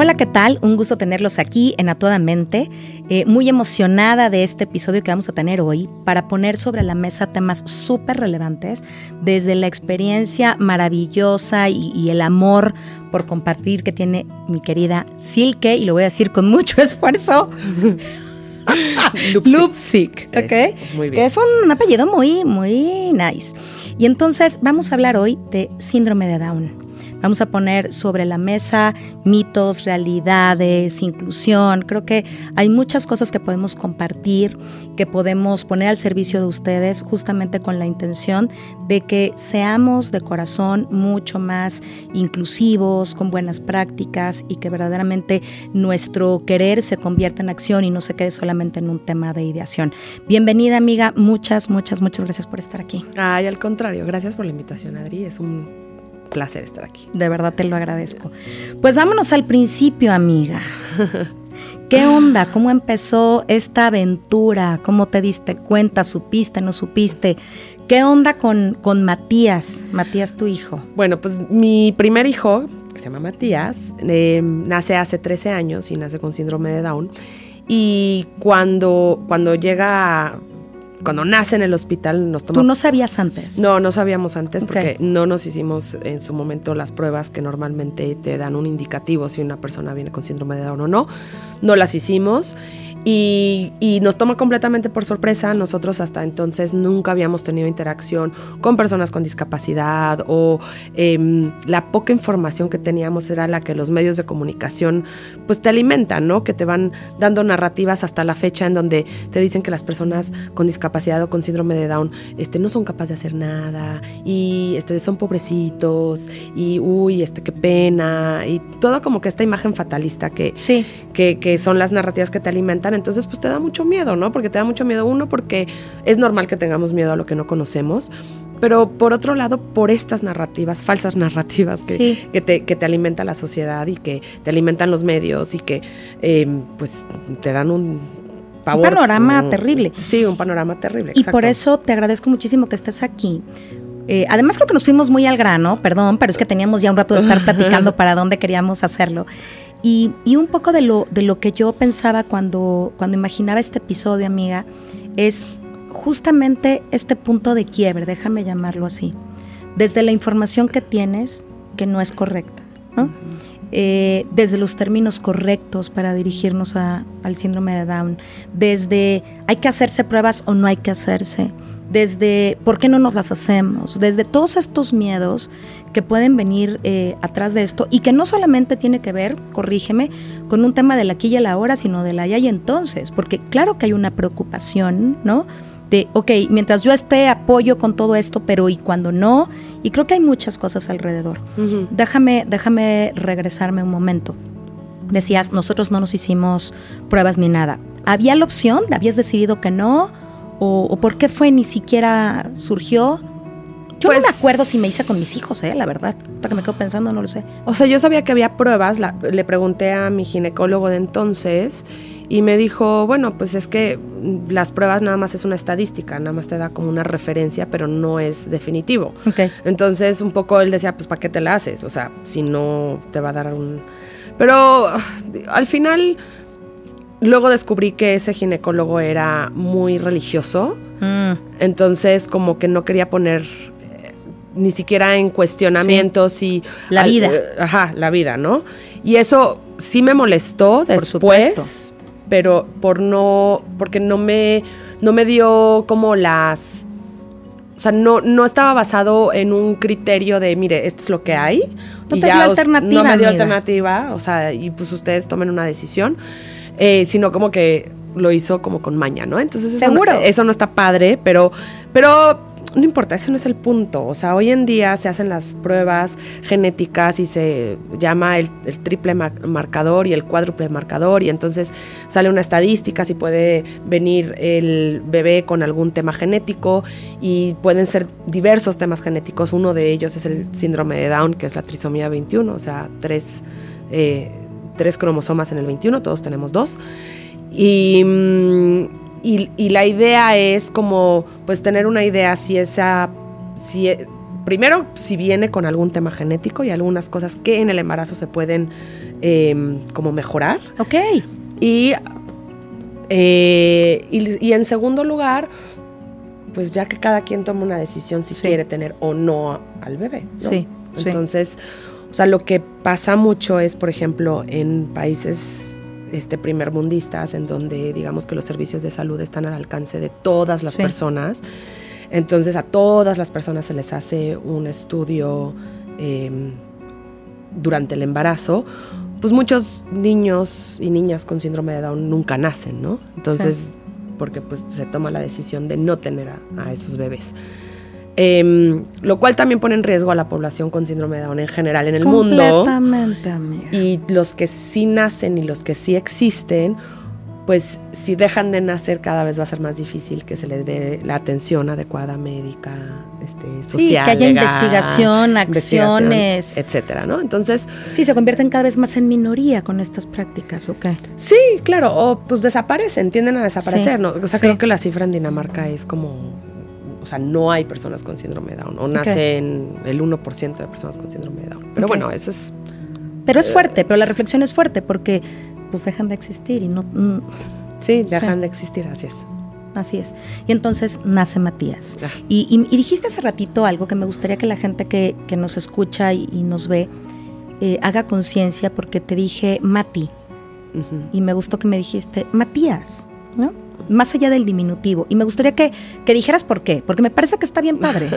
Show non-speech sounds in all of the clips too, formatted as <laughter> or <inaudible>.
Hola, ¿qué tal? Un gusto tenerlos aquí en A Toda Mente. Eh, muy emocionada de este episodio que vamos a tener hoy para poner sobre la mesa temas súper relevantes, desde la experiencia maravillosa y, y, el amor por compartir que tiene mi querida Silke, y lo voy a decir con mucho <laughs> esfuerzo. Lupsic, ¿ok? Muy bien. Que es un apellido muy, muy nice. Y entonces vamos a hablar hoy de síndrome de Down. Vamos a poner sobre la mesa mitos, realidades, inclusión. Creo que hay muchas cosas que podemos compartir, que podemos poner al servicio de ustedes justamente con la intención de que seamos de corazón mucho más inclusivos, con buenas prácticas y que verdaderamente nuestro querer se convierta en acción y no se quede solamente en un tema de ideación. Bienvenida amiga, muchas, muchas, muchas gracias por estar aquí. Ay, al contrario, gracias por la invitación Adri, es un placer estar aquí. De verdad te lo agradezco. Pues vámonos al principio, amiga. ¿Qué onda? ¿Cómo empezó esta aventura? ¿Cómo te diste cuenta? ¿Supiste? ¿No supiste? ¿Qué onda con, con Matías? Matías, tu hijo. Bueno, pues mi primer hijo, que se llama Matías, eh, nace hace 13 años y nace con síndrome de Down. Y cuando, cuando llega cuando nace en el hospital nos toma... ¿Tú no sabías antes? No, no sabíamos antes porque no nos hicimos en su momento las pruebas que normalmente te dan un indicativo si una persona viene con síndrome de Down o no. No las hicimos y, y, nos toma completamente por sorpresa. Nosotros hasta entonces nunca habíamos tenido interacción con personas con discapacidad o eh, la poca información que teníamos era la que los medios de comunicación pues te alimentan, ¿no? Que te van dando narrativas hasta la fecha en donde te dicen que las personas con discapacidad o con síndrome de Down este, no son capaces de hacer nada y este, son pobrecitos y uy, este, qué pena y todo como que esta imagen fatalista que, sí. que, que son las narrativas que te alimentan entonces pues te da mucho miedo, ¿no? Porque te da mucho miedo uno porque es normal que tengamos miedo a lo que no conocemos, pero por otro lado por estas narrativas, falsas narrativas que, sí. que, te, que te alimenta la sociedad y que te alimentan los medios y que eh, pues te dan un pavor. Un panorama como, terrible. Sí, un panorama terrible. Y por eso te agradezco muchísimo que estés aquí. Eh, además creo que nos fuimos muy al grano, perdón, pero es que teníamos ya un rato de estar <laughs> platicando para dónde queríamos hacerlo. Y, y, un poco de lo, de lo que yo pensaba cuando, cuando imaginaba este episodio, amiga, es justamente este punto de quiebre, déjame llamarlo así. Desde la información que tienes, que no es correcta, ¿no? Uh -huh. Eh, desde los términos correctos para dirigirnos a, al síndrome de Down, desde hay que hacerse pruebas o no hay que hacerse, desde por qué no nos las hacemos, desde todos estos miedos que pueden venir eh, atrás de esto y que no solamente tiene que ver, corrígeme, con un tema del aquí y el ahora, sino del allá y entonces, porque claro que hay una preocupación, ¿no? De, ok, mientras yo esté apoyo con todo esto, pero y cuando no, y creo que hay muchas cosas alrededor. Uh -huh. Déjame, déjame regresarme un momento. Decías, nosotros no nos hicimos pruebas ni nada. ¿Había la opción? ¿Habías decidido que no? ¿O, o por qué fue ni siquiera surgió? Yo pues, no me acuerdo si me hice con mis hijos, eh, la verdad. Hasta que me quedo pensando, no lo sé. O sea, yo sabía que había pruebas, la, le pregunté a mi ginecólogo de entonces y me dijo, bueno, pues es que las pruebas nada más es una estadística, nada más te da como una referencia, pero no es definitivo. Okay. Entonces, un poco él decía, pues ¿para qué te la haces? O sea, si no te va a dar un... Pero al final, luego descubrí que ese ginecólogo era muy religioso, mm. entonces como que no quería poner ni siquiera en cuestionamientos sí. y la al, vida. Eh, ajá, la vida, ¿no? Y eso sí me molestó después, pero por no porque no me no me dio como las o sea, no, no estaba basado en un criterio de, mire, esto es lo que hay. No y te ya dio alternativa. No me dio amiga. alternativa, o sea, y pues ustedes tomen una decisión. Eh, sino como que lo hizo como con maña, ¿no? Entonces eso ¿Seguro? No, eso no está padre, pero, pero no importa, ese no es el punto. O sea, hoy en día se hacen las pruebas genéticas y se llama el, triple marcador y el cuádruple marcador y entonces sale una estadística si puede venir el bebé con algún tema genético y pueden ser diversos temas genéticos. Uno de ellos es el síndrome de Down, que es la trisomía 21, o sea, tres, eh, tres cromosomas en el 21, todos tenemos dos. Y... Mm, y, la idea es como, pues, tener una idea si esa, si, e, primero, si viene con algún tema genético y algunas cosas que en el embarazo se pueden em, como mejorar. Ok. Y, eh, y, en segundo lugar, pues ya que cada quien toma una decisión si quiere tener o no al bebé. Sí. Entonces, o sea, lo que pasa mucho es, por ejemplo, en países este, primer mundistas, en donde digamos que los servicios de salud están al alcance de todas las personas. Entonces a todas las personas se les hace un estudio em, durante el embarazo. Pues muchos niños y niñas con síndrome de Down nunca nacen, ¿no? Entonces, porque pues se toma la decisión de no tener a esos bebés. Em, lo cual también pone en riesgo a la población con síndrome de Down en general en el mundo. Completamente, amiga. Y los que sí nacen y los que sí existen, pues si dejan de nacer cada vez va a ser más difícil que se les dé la atención adecuada médica, este, social, sí, que haya investigación, acciones, etcétera, ¿no? Entonces, sí se convierten cada vez más en minoría con estas prácticas, ¿ok? Sí, claro, o pues desaparecen, tienden a desaparecer, ¿no? O sea, creo que la cifra en Dinamarca es como sea, no hay personas con síndrome de Down, o nacen el 1% de personas con síndrome de Down. Pero bueno, eso es... Pero es fuerte, pero la reflexión es fuerte porque pues dejan de existir y no... Mm, sí, dejan de existir, así es. Así es. Y entonces nace Matías. Ah. Y, dijiste hace ratito algo que me gustaría que la gente que, nos escucha y, nos ve eh, haga conciencia porque te dije Mati. Y me gustó que me dijiste Matías, ¿no? Más allá del diminutivo. Y me gustaría que, dijeras por qué, porque me parece que está bien padre.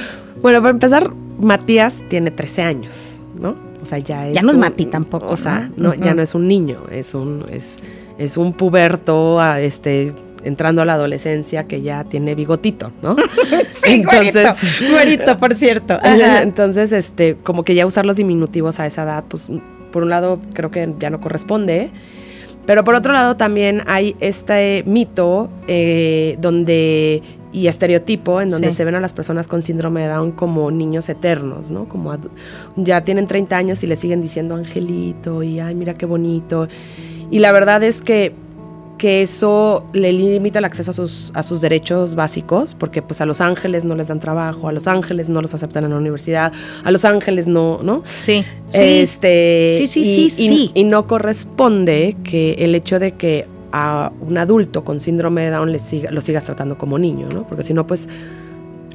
<laughs> bueno, para empezar, Matías tiene 13 años, ¿no? O sea, ya es. Ya no es Mati tampoco. O sea, ¿no? ya no es un niño, es un, es, es un puberto, a este entrando a la adolescencia que ya tiene bigotito, ¿no? <laughs> sí, <laughs> entonces, güerito, por cierto. Entonces, este, como que ya usar los diminutivos a esa edad, pues por un lado creo que ya no corresponde. Pero por otro lado también hay este mito eh, donde y estereotipo en donde se ven a las personas con síndrome de Down como niños eternos, ¿no? Como ya tienen 30 años y le siguen diciendo angelito y ay, mira qué bonito. Y la verdad es que que eso le limita el acceso a sus, a sus derechos básicos, porque pues a los ángeles no les dan trabajo, a los ángeles no los aceptan en la universidad, a los ángeles no, ¿no? Sí. Este, sí, sí, sí, sí, y, no corresponde que el hecho de que a un adulto con síndrome de Down le siga, lo sigas tratando como niño, ¿no? Porque si no, pues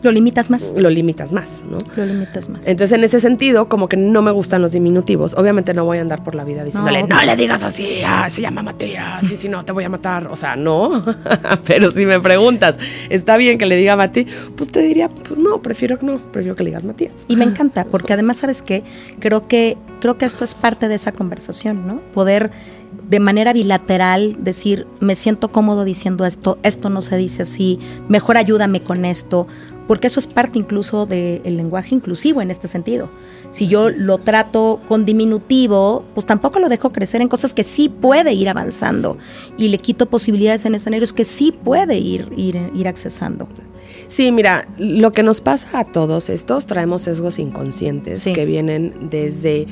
lo limitas más. Lo limitas más, ¿no? Lo limitas más. Entonces, en ese sentido, como que no me gustan los diminutivos. Obviamente no voy a andar por la vida diciéndole, no, le digas así, ah, se llama Matías, y si no, te voy a matar. O sea, no. <laughs> Pero si me preguntas, ¿está bien que le diga Mati? Pues te diría, pues no, prefiero que no, prefiero que le digas Matías. Y me encanta, porque además, ¿sabes qué? Creo que, creo que esto es parte de esa conversación, ¿no? Poder de manera bilateral decir, me siento cómodo diciendo esto, esto no se dice así, mejor ayúdame con esto, porque eso es parte incluso del lenguaje inclusivo en este sentido. Si yo lo trato con diminutivo, pues tampoco lo dejo crecer en cosas que sí puede ir avanzando y le quito posibilidades en escenarios que sí puede ir, ir, ir accesando. Sí, mira, lo que nos pasa a todos estos, traemos sesgos inconscientes que vienen desde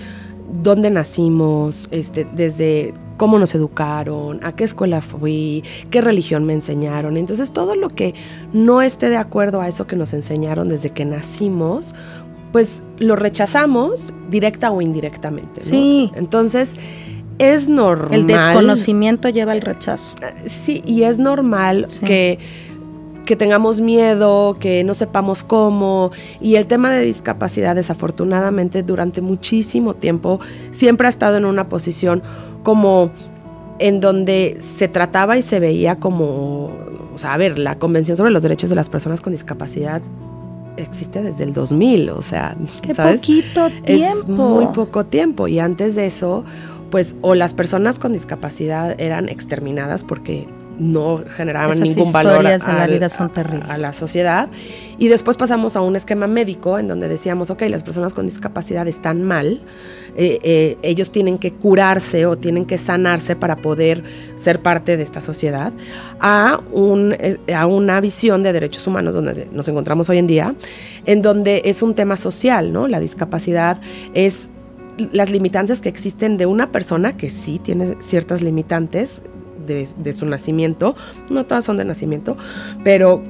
dónde nacimos, este, desde cómo nos educaron, a qué escuela fui, qué religión me enseñaron. Entonces todo lo que no esté de acuerdo a eso que nos enseñaron desde que nacimos, pues lo rechazamos directa o indirectamente. Sí. Entonces es normal. El desconocimiento lleva al rechazo. Sí, y es normal que que tengamos miedo, que no sepamos cómo. Y el tema de discapacidad, desafortunadamente, durante muchísimo tiempo, siempre ha estado en una posición como en donde se trataba y se veía como, o sea, a ver, la Convención sobre los Derechos de las Personas con Discapacidad existe desde el 2000, o sea, qué poquito tiempo. Es muy poco tiempo y antes de eso, pues o las personas con discapacidad eran exterminadas porque no generaban Esas ningún valor de la vida son a- terribles. a la sociedad. Y después pasamos a un esquema médico en donde decíamos, ok, las personas con discapacidad están mal, eh, eh, ellos tienen que curarse o tienen que sanarse para poder ser parte de esta sociedad, a, un, eh, a una visión de derechos humanos donde nos encontramos hoy en día, en donde es un tema social, ¿no? La discapacidad es las limitantes que existen de una persona que sí tiene ciertas limitantes de, de su nacimiento, no todas son de nacimiento, pero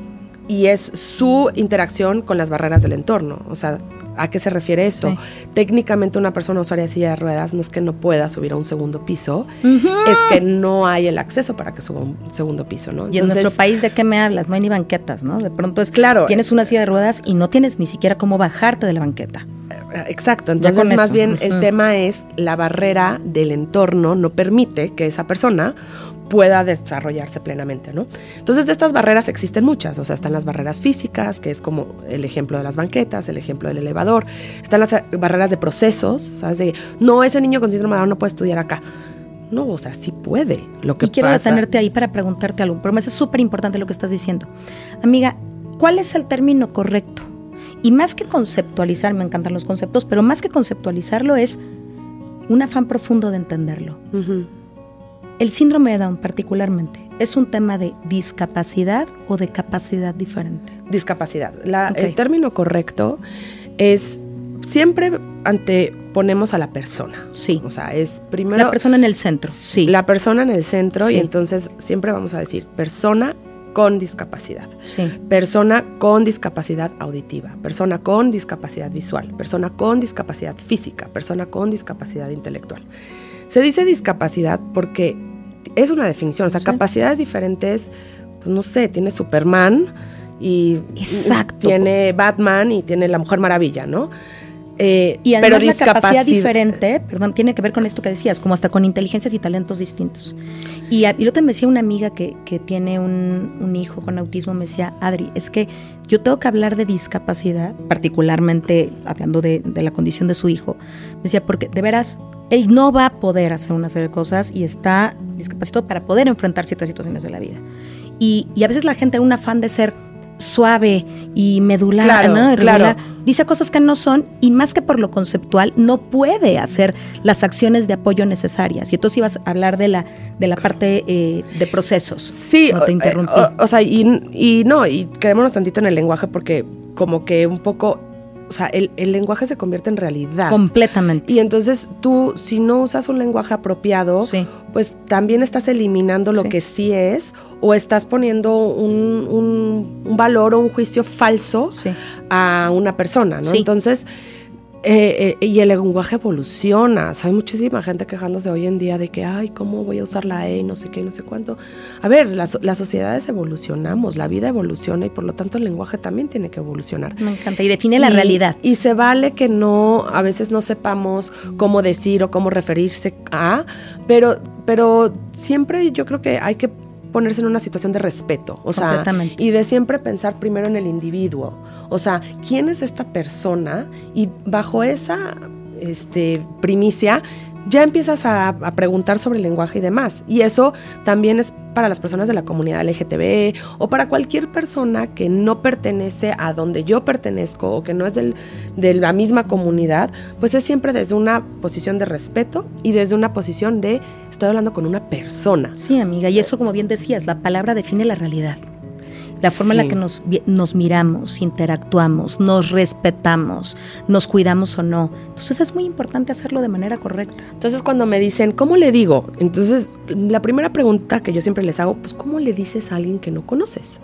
y es su interacción con las barreras del entorno. O sea, ¿a qué se refiere esto? Sí. Técnicamente una persona usuaria de silla de ruedas no es que no pueda subir a un segundo piso, es que no hay el acceso para que suba a un segundo piso, ¿no? Y en nuestro país, ¿de qué me hablas? No hay ni banquetas, ¿no? De pronto es Claro. Tienes una silla de ruedas y no tienes ni siquiera cómo bajarte de la banqueta. Exacto, Ya entonces más eso, bien el tema es la barrera del entorno no permite que esa persona pueda desarrollarse plenamente, ¿no? Entonces de estas barreras existen muchas, o sea, están las barreras físicas, que es como el ejemplo de las banquetas, el ejemplo del elevador, están las eh, barreras de procesos, ¿sabes? De, no, ese niño con síndrome de Down no puede estudiar acá. No, o sea, sí puede. Lo que y quiero pasa- detenerte ahí para preguntarte algo, pero me hace súper importante lo que estás diciendo. Amiga, ¿cuál es el término correcto? Y más que conceptualizar, me encantan los conceptos, pero más que conceptualizarlo es un afán profundo de entenderlo. Ujú. El síndrome de Down particularmente, ¿es un tema de discapacidad o de capacidad diferente? discapacidad. La-. El término correcto es siempre anteponemos a la persona. Sí. O sea, es primero la persona en el centro, sí. la persona en el centro Sí. y entonces siempre vamos a decir persona con discapacidad. sí. Persona con discapacidad auditiva, persona con discapacidad visual, persona con discapacidad física, persona con discapacidad intelectual. Se dice discapacidad porque es una definición, o sea, Sí. capacidades diferentes, pues no sé, tiene Superman y Exacto. tiene Batman y tiene la Mujer Maravilla, ¿no? Eh, Y además pero la capacidad diferente, perdón, tiene que ver con esto que decías, como hasta con inteligencias y talentos distintos. Y, a- y lo te me decía una amiga que, que tiene un, un hijo con autismo, me decía, Adri, es que yo tengo que hablar de discapacidad, particularmente hablando de, de la condición de su hijo. Me decía, porque de veras, él no va a poder hacer una serie de cosas y está discapacitado para poder enfrentar ciertas situaciones de la vida. Y, y a veces la gente, en un afán de ser suave y medular, Claro, ¿no? Irregular, claro. dice cosas que no son y más que por lo conceptual no puede hacer las acciones de apoyo necesarias. Y entonces ibas a hablar de la de la parte eh, de procesos. Sí, no te o- interrumpí. O, o sea, y, y no, y quedémonos tantito en el lenguaje porque como que un poco, o sea, el, el lenguaje se convierte en realidad. Completamente. y entonces tú, si no usas un lenguaje apropiado, Sí. pues también estás eliminando lo Sí. que sí es o estás poniendo un, un- un valor o un juicio falso Sí. a una persona, ¿no? Entonces, eh, eh, y el lenguaje evoluciona. O sea, hay muchísima gente quejándose hoy en día de que, ay, ¿cómo voy a usar la E y no sé qué, no sé cuánto? A ver, las, las sociedades evolucionamos, la vida evoluciona y por lo tanto el lenguaje también tiene que evolucionar. Me encanta. Y define la realidad. Y se vale que no, a veces no sepamos cómo decir o cómo referirse a, pero, pero siempre yo creo que hay que ponerse en una situación de respeto, o sea, y de siempre pensar primero en el individuo, o sea, ¿quién es esta persona? Y bajo esa este, primicia ya empiezas a, preguntar sobre el lenguaje y demás. Y eso también es para las personas de la comunidad LGTB o para cualquier persona que no pertenece a donde yo pertenezco o que no es del, de la misma comunidad, pues es siempre desde una posición de respeto y desde una posición de estoy hablando con una persona. Sí, amiga. Y eso, como bien decías, la palabra define la realidad. La forma en la Sí. que nos, nos miramos, interactuamos, nos respetamos, nos cuidamos o no. Entonces es muy importante hacerlo de manera correcta. Entonces cuando me dicen, ¿cómo le digo? Entonces la primera pregunta que yo siempre les hago, pues ¿cómo le dices a alguien que no conoces?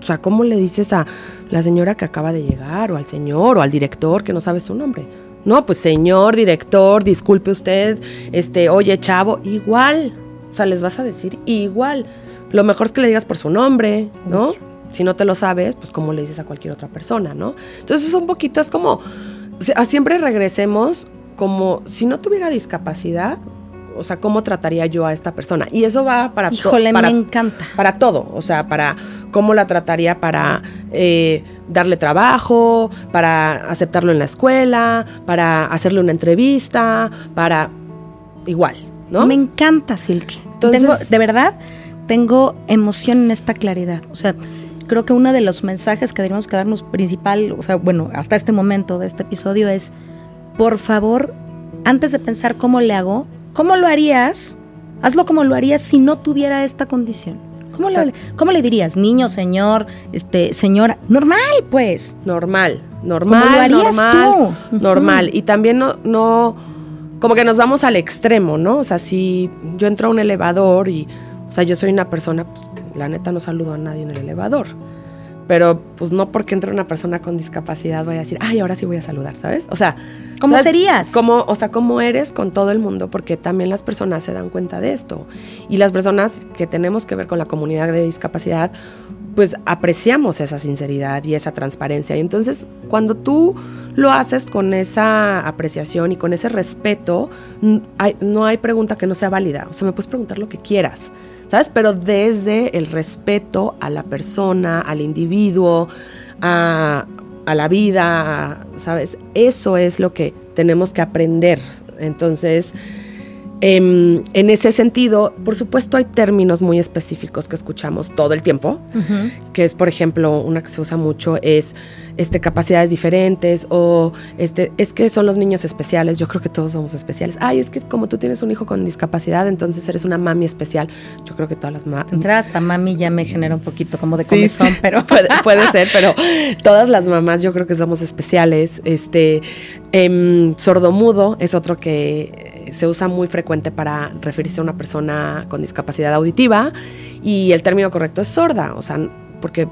O sea, ¿cómo le dices a la señora que acaba de llegar o al señor o al director que no sabe su nombre? No, pues señor, director, disculpe usted, este, oye, chavo, igual. O sea, les vas a decir igual. Lo mejor es que le digas por su nombre, ¿no? Uy. Si no te lo sabes, pues como le dices a cualquier otra persona, ¿no? Entonces es un poquito, es como, siempre regresemos como si no tuviera discapacidad, o sea, ¿cómo trataría yo a esta persona? Y eso va para to- Híjole, para, me encanta. para todo, o sea, para cómo la trataría para eh, darle trabajo, para aceptarlo en la escuela, para hacerle una entrevista, para igual, ¿no? Me encanta, Silke. Entonces- Tengo, de verdad, tengo emoción en esta claridad. O sea, creo que uno de los mensajes que deberíamos quedarnos principal, o sea, bueno, hasta este momento de este episodio es, por favor, antes de pensar cómo le hago, ¿cómo lo harías? Hazlo como lo harías si no tuviera esta condición. ¿Cómo, le, ¿Cómo le dirías? Niño, señor, este, señora. Normal, pues. Normal, normal. Como lo harías normal, tú. <laughs> Normal. Y también no, no, como que nos vamos al extremo, ¿no? O sea, si yo entro a un elevador y, o sea, yo soy una persona, pues, la neta no saludo a nadie en el elevador. Pero pues no porque entre una persona con discapacidad voy a decir, ay, ahora sí voy a saludar, ¿sabes? O sea, ¿cómo serías? Como, o sea, cómo eres con todo el mundo, porque también las personas se dan cuenta de esto. Y las personas que tenemos que ver con la comunidad de discapacidad, pues apreciamos esa sinceridad y esa transparencia. Y entonces, cuando tú lo haces con esa apreciación y con ese respeto, no hay pregunta que no sea válida. O sea, me puedes preguntar lo que quieras. ¿Sabes? Pero desde el respeto a la persona, al individuo, a, la vida, ¿sabes? Eso es lo que tenemos que aprender. Entonces, en ese sentido, por supuesto, hay términos muy específicos que escuchamos todo el tiempo, que es, por ejemplo, una que se usa mucho es este, capacidades diferentes o este, es que son los niños especiales, yo creo que todos somos especiales. Ay, es que como tú tienes un hijo con discapacidad, entonces eres una mami especial. Yo creo que todas las mamás... Entrar hasta mami ya me genera un poquito como de comezón, pero... <laughs> puede, ser, pero todas las mamás yo creo que somos especiales. Este, eh, sordomudo es otro que se usa muy frecuente para referirse a una persona con discapacidad auditiva y el término correcto es sorda, o sea, porque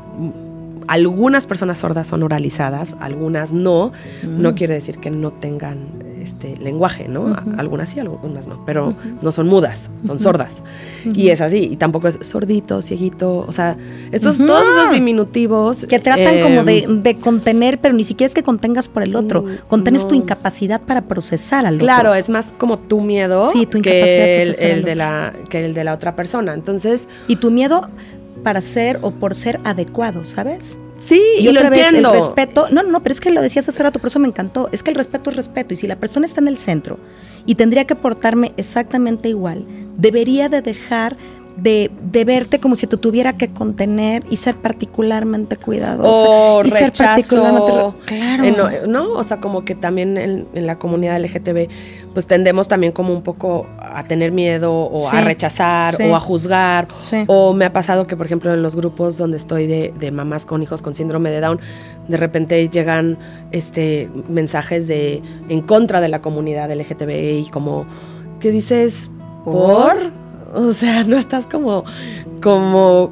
algunas personas sordas son oralizadas, algunas no. No quiere decir que no tengan este lenguaje, ¿no? Algunas sí, algunas no, pero no son mudas, son sordas. Y es así, y tampoco es sordito, cieguito, o sea, estos, todos esos diminutivos. Que tratan como em, de, contener, pero ni siquiera es que contengas por el otro, mm, contenes tu incapacidad para procesar al otro. Claro, es más como tu miedo sí, tu incapacidad que, el, de la, que el de la otra persona. Entonces. Y tu miedo para ser o por ser adecuado, ¿sabes? Sí, y, otra vez el respeto, no, no, pero es que lo decías hace rato, por eso me encantó, es que el respeto es respeto y si la persona está en el centro y tendría que portarme exactamente igual, debería de dejar de, de, verte como si te tuviera que contener y ser particularmente cuidadosa. Y ser particularmente. Claro. Eh, no, o sea, como que también en, la comunidad LGTB, pues tendemos también como un poco a tener miedo o a rechazar o a juzgar. O me ha pasado que, por ejemplo, en los grupos donde estoy de, de mamás con hijos con síndrome de Down, de repente llegan este mensajes de en contra de la comunidad LGTB y como que dices, ¿por? O sea, no estás como, como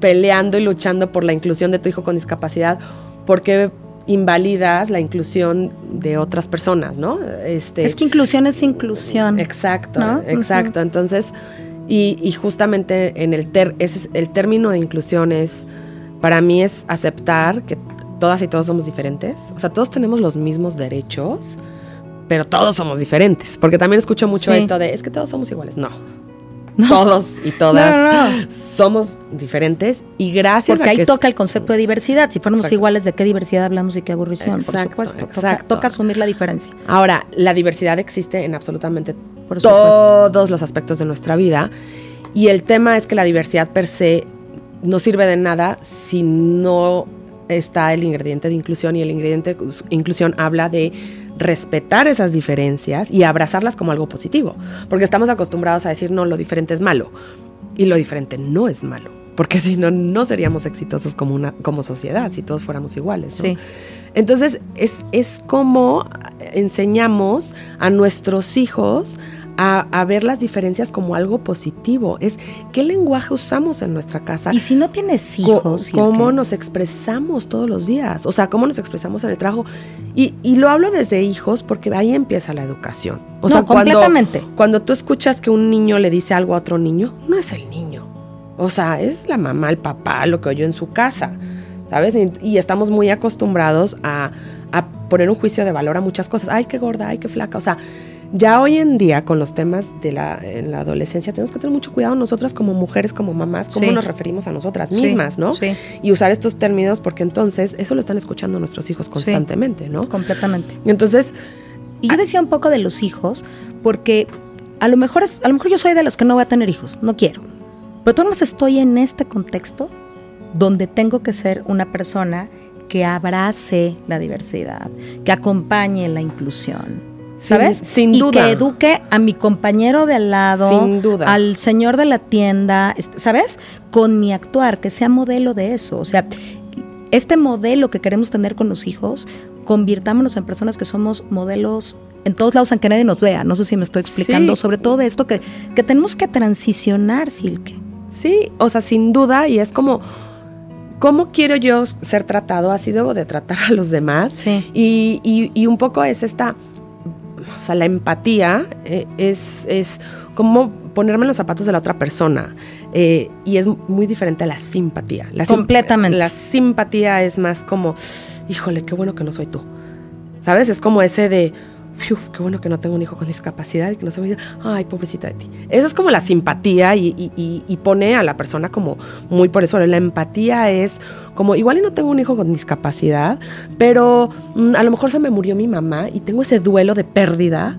peleando y luchando por la inclusión de tu hijo con discapacidad porque invalidas la inclusión de otras personas, ¿no? Este, es que inclusión es inclusión. Exacto, exacto. Entonces, y, justamente en el, ter, ese, el término de inclusión es, para mí es aceptar que todas y todos somos diferentes. O sea, todos tenemos los mismos derechos, pero todos somos diferentes. Porque también escucho mucho esto de, es que todos somos iguales. No, todos y todas somos diferentes y gracias Porque ahí toca el concepto de diversidad. Si fuéramos iguales, ¿de qué diversidad hablamos y qué aburrición? por supuesto. Toca, asumir la diferencia. Ahora, la diversidad existe en absolutamente todos los aspectos de nuestra vida. Y el tema es que la diversidad per se no sirve de nada si no está el ingrediente de inclusión y el ingrediente de inclusión habla de respetar esas diferencias y abrazarlas como algo positivo, porque estamos acostumbrados a decir, no, lo diferente es malo, y lo diferente no es malo, porque si no, no seríamos exitosos como, una, como sociedad, si todos fuéramos iguales. Entonces, es, es como enseñamos a nuestros hijos a, ver las diferencias como algo positivo. Es qué lenguaje usamos en nuestra casa. Y si no tienes hijos. ¿Cómo nos expresamos todos los días? O sea, cómo nos expresamos en el trabajo. Y, lo hablo desde hijos porque ahí empieza la educación. O sea, completamente. Cuando, cuando tú escuchas que un niño le dice algo a otro niño, no es el niño. O sea, es la mamá, el papá, lo que oyó en su casa. ¿Sabes? Y, estamos muy acostumbrados a, a poner un juicio de valor a muchas cosas. Ay, qué gorda, ay, qué flaca. O sea, ya hoy en día, con los temas de la, en la adolescencia, tenemos que tener mucho cuidado nosotras como mujeres, como mamás, cómo nos referimos a nosotras mismas, ¿no? Sí. Y usar estos términos porque entonces eso lo están escuchando nuestros hijos constantemente, ¿no? Completamente. Y entonces... Y yo decía un poco de los hijos, porque a lo mejor es, a lo mejor yo soy de los que no voy a tener hijos, no quiero. Pero todas estoy en este contexto donde tengo que ser una persona que abrace la diversidad, que acompañe la inclusión. ¿Sabes? Sin, duda. Y que eduque a mi compañero de al lado, sin duda. al señor de la tienda, ¿sabes? Con mi actuar, que sea modelo de eso. O sea, este modelo que queremos tener con los hijos, convirtámonos en personas que somos modelos en todos lados, aunque nadie nos vea. No sé si me estoy explicando. Sobre todo de esto que, que tenemos que transicionar, Silke. Sí, o sea, sin duda, y es como ¿cómo quiero yo ser tratado? Así debo de tratar a los demás. Sí. Y, un poco es esta, o sea, la empatía eh, es, es como ponerme en los zapatos de la otra persona. Eh, y es muy diferente a la simpatía. La Completamente. La simpatía es más como, híjole, qué bueno que no soy tú. ¿Sabes? Es como ese de, qué bueno que no tengo un hijo con discapacidad y que no se me diga, ay, pobrecita de ti. Esa es como la simpatía y, pone a la persona como muy por eso. La empatía es como, igual y no tengo un hijo con discapacidad, pero mm, a lo mejor se me murió mi mamá y tengo ese duelo de pérdida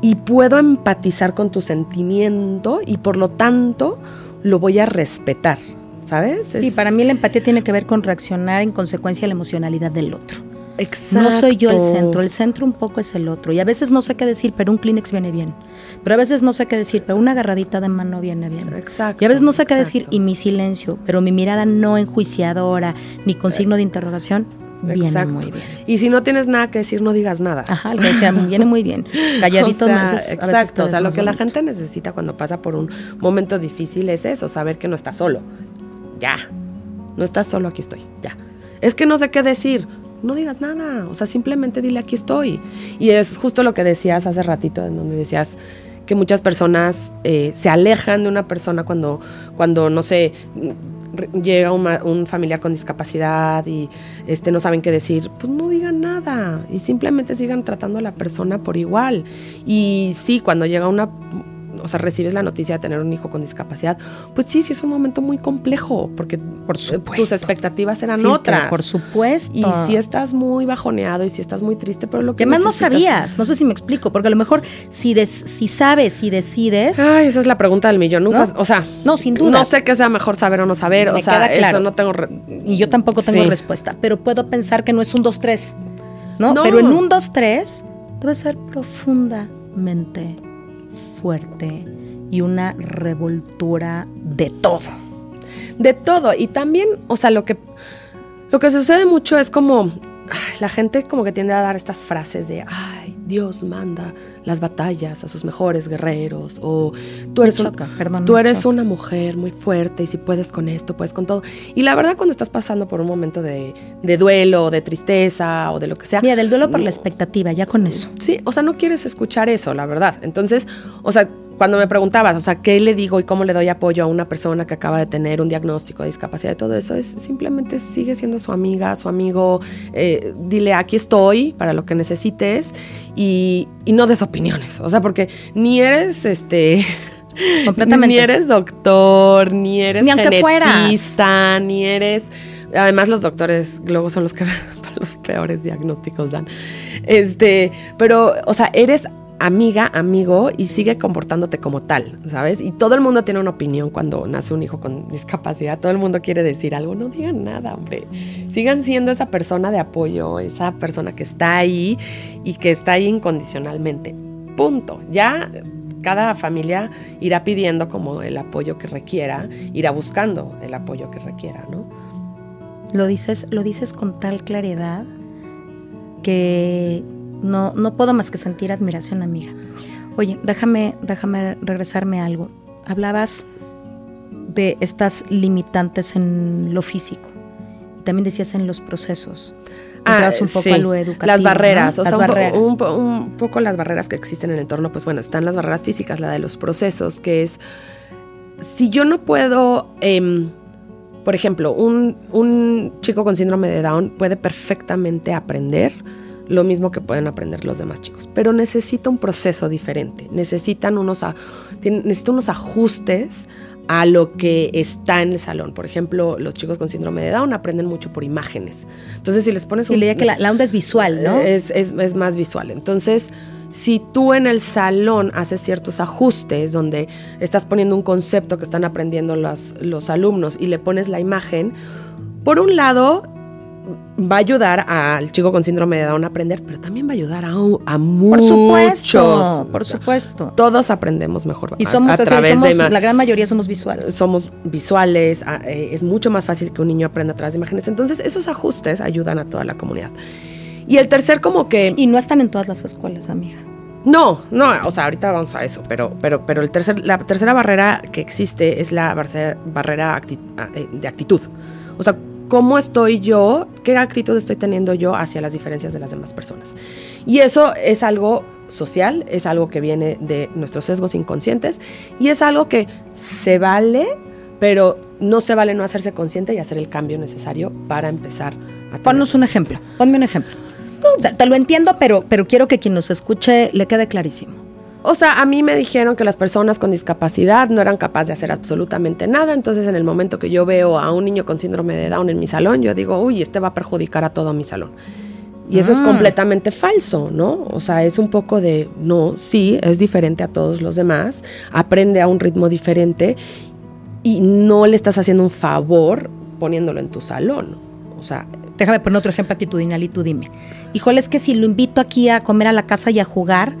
y puedo empatizar con tu sentimiento y por lo tanto lo voy a respetar. ¿Sabes? Sí, para mí la empatía tiene que ver con reaccionar en consecuencia a la emocionalidad del otro. Exacto. No soy yo el centro, el centro un poco es el otro. Y a veces no sé qué decir, pero un Kleenex viene bien. Pero a veces no sé qué decir, pero una agarradita de mano viene bien. Exacto. Y a veces no sé qué decir y mi silencio, pero mi mirada no enjuiciadora ni con signo de interrogación viene muy bien. Y si no tienes nada que decir, no digas nada. Ajá, que sea, <laughs> viene muy bien. Calladito o sea, Exacto, o sea, lo que la gente necesita cuando pasa por un momento difícil es eso, saber que no está solo. Ya. No estás solo, aquí estoy. Ya. Es que no sé qué decir no digas nada, o sea, simplemente dile aquí estoy. Y es justo lo que decías hace ratito, en donde decías que muchas personas eh, se alejan de una persona cuando, cuando no sé, llega un familiar con discapacidad y este, no saben qué decir, pues no digan nada y simplemente sigan tratando a la persona por igual. Y sí, cuando llega una o sea, recibes la noticia de tener un hijo con discapacidad, pues sí, sí es un momento muy complejo, porque por tus expectativas eran otras. Por supuesto. Y si estás muy bajoneado y si estás muy triste, pero lo que... más no sabías, no sé si me explico, porque a lo mejor si, si sabes y decides... Ay, esa es la pregunta del millón, nunca, o sea... No, sin duda. No sé qué sea mejor saber o no saber, o sea, eso no tengo... Y yo tampoco tengo respuesta, pero puedo pensar que no es un 2-3, ¿no? Pero en un 2-3 debe ser profundamente fuerte y una revoltura de todo. De todo. Y también, o sea, lo que, lo que sucede mucho es como la gente como que tiende a dar estas frases de, ay, Dios manda las batallas a sus mejores guerreros, o tú eres, tú eres una mujer muy fuerte y si puedes con esto, puedes con todo. Y la verdad cuando estás pasando por un momento de, de duelo, de tristeza o de lo que sea. Mira, del duelo por la expectativa, ya con eso. Sí, o sea, no quieres escuchar eso, la verdad. Entonces, o sea, cuando me preguntabas, o sea, ¿qué le digo y cómo le doy apoyo a una persona que acaba de tener un diagnóstico de discapacidad y todo eso? Es simplemente sigue siendo su amiga, su amigo, eh, dile aquí estoy para lo que necesites y, no des opiniones, o sea, porque ni eres este... <laughs> Completamente. ni eres doctor, ni eres ni aunque genetista, ni eres... Además, los doctores luego son los que <laughs> los peores diagnósticos dan. Este, pero, o sea, eres amiga, amigo y sigue comportándote como tal, ¿sabes? Y todo el mundo tiene una opinión cuando nace un hijo con discapacidad, todo el mundo quiere decir algo, no digan nada, hombre. Sigan siendo esa persona de apoyo, esa persona que está ahí y que está ahí incondicionalmente. Punto. Ya cada familia irá pidiendo como el apoyo que requiera, irá buscando el apoyo que requiera, ¿no? Lo dices, lo dices con tal claridad que no, no puedo más que sentir admiración, amiga. Oye, déjame, déjame regresarme a algo. Hablabas de estas limitantes en lo físico. Y también decías en los procesos. Ah, un poco a lo educativo. Las barreras, o sea, un, Poco, las barreras que existen en el entorno, pues bueno, están las barreras físicas, la de los procesos, que es, si yo no puedo, em, por ejemplo, un, un chico con síndrome de Down puede perfectamente aprender lo mismo que pueden aprender los demás chicos. Pero necesita un proceso diferente, necesitan unos, necesita unos ajustes a lo que está en el salón. Por ejemplo, los chicos con síndrome de Down aprenden mucho por imágenes. Entonces, si les pones un... Y leía que la, onda es visual, ¿no? Es, es, es, más visual. Entonces, si tú en el salón haces ciertos ajustes donde estás poniendo un concepto que están aprendiendo los, los alumnos y le pones la imagen, por un lado va a ayudar al chico con síndrome de Down a aprender, pero también va a ayudar a, a muchos. Por supuesto, por supuesto. Todos aprendemos mejor. Y somos, a, través de la gran mayoría somos visuales. Somos visuales, eh, es mucho más fácil que un niño aprenda a través de imágenes. Entonces, esos ajustes ayudan a toda la comunidad. Y el tercer como que... Y no están en todas las escuelas, amiga. No, no, o sea, ahorita vamos a eso, pero, pero, pero el tercer, la tercera barrera que existe es la barrera eh, de actitud. O sea, cómo estoy yo, qué actitud estoy teniendo yo hacia las diferencias de las demás personas. Y eso es algo social, es algo que viene de nuestros sesgos inconscientes y es algo que se vale, pero no se vale no hacerse consciente y hacer el cambio necesario para empezar a... Ponnos un ejemplo, ponme un ejemplo. O sea, te lo entiendo, pero, pero quiero que quien nos escuche le quede clarísimo. O sea, a mí me dijeron que las personas con discapacidad no eran capaces de hacer absolutamente nada, entonces en el momento que yo veo a un niño con síndrome de Down en mi salón, yo digo, uy, este va a perjudicar a todo mi salón. Y eso es ah. completamente falso, ¿no? O sea, es un poco de, no, sí, es diferente a todos los demás, aprende a un ritmo diferente y no le estás haciendo un favor poniéndolo en tu salón. O sea... Déjame poner otro ejemplo actitudinal y tú dime. Híjole, es que si lo invito aquí a comer a la casa y a jugar,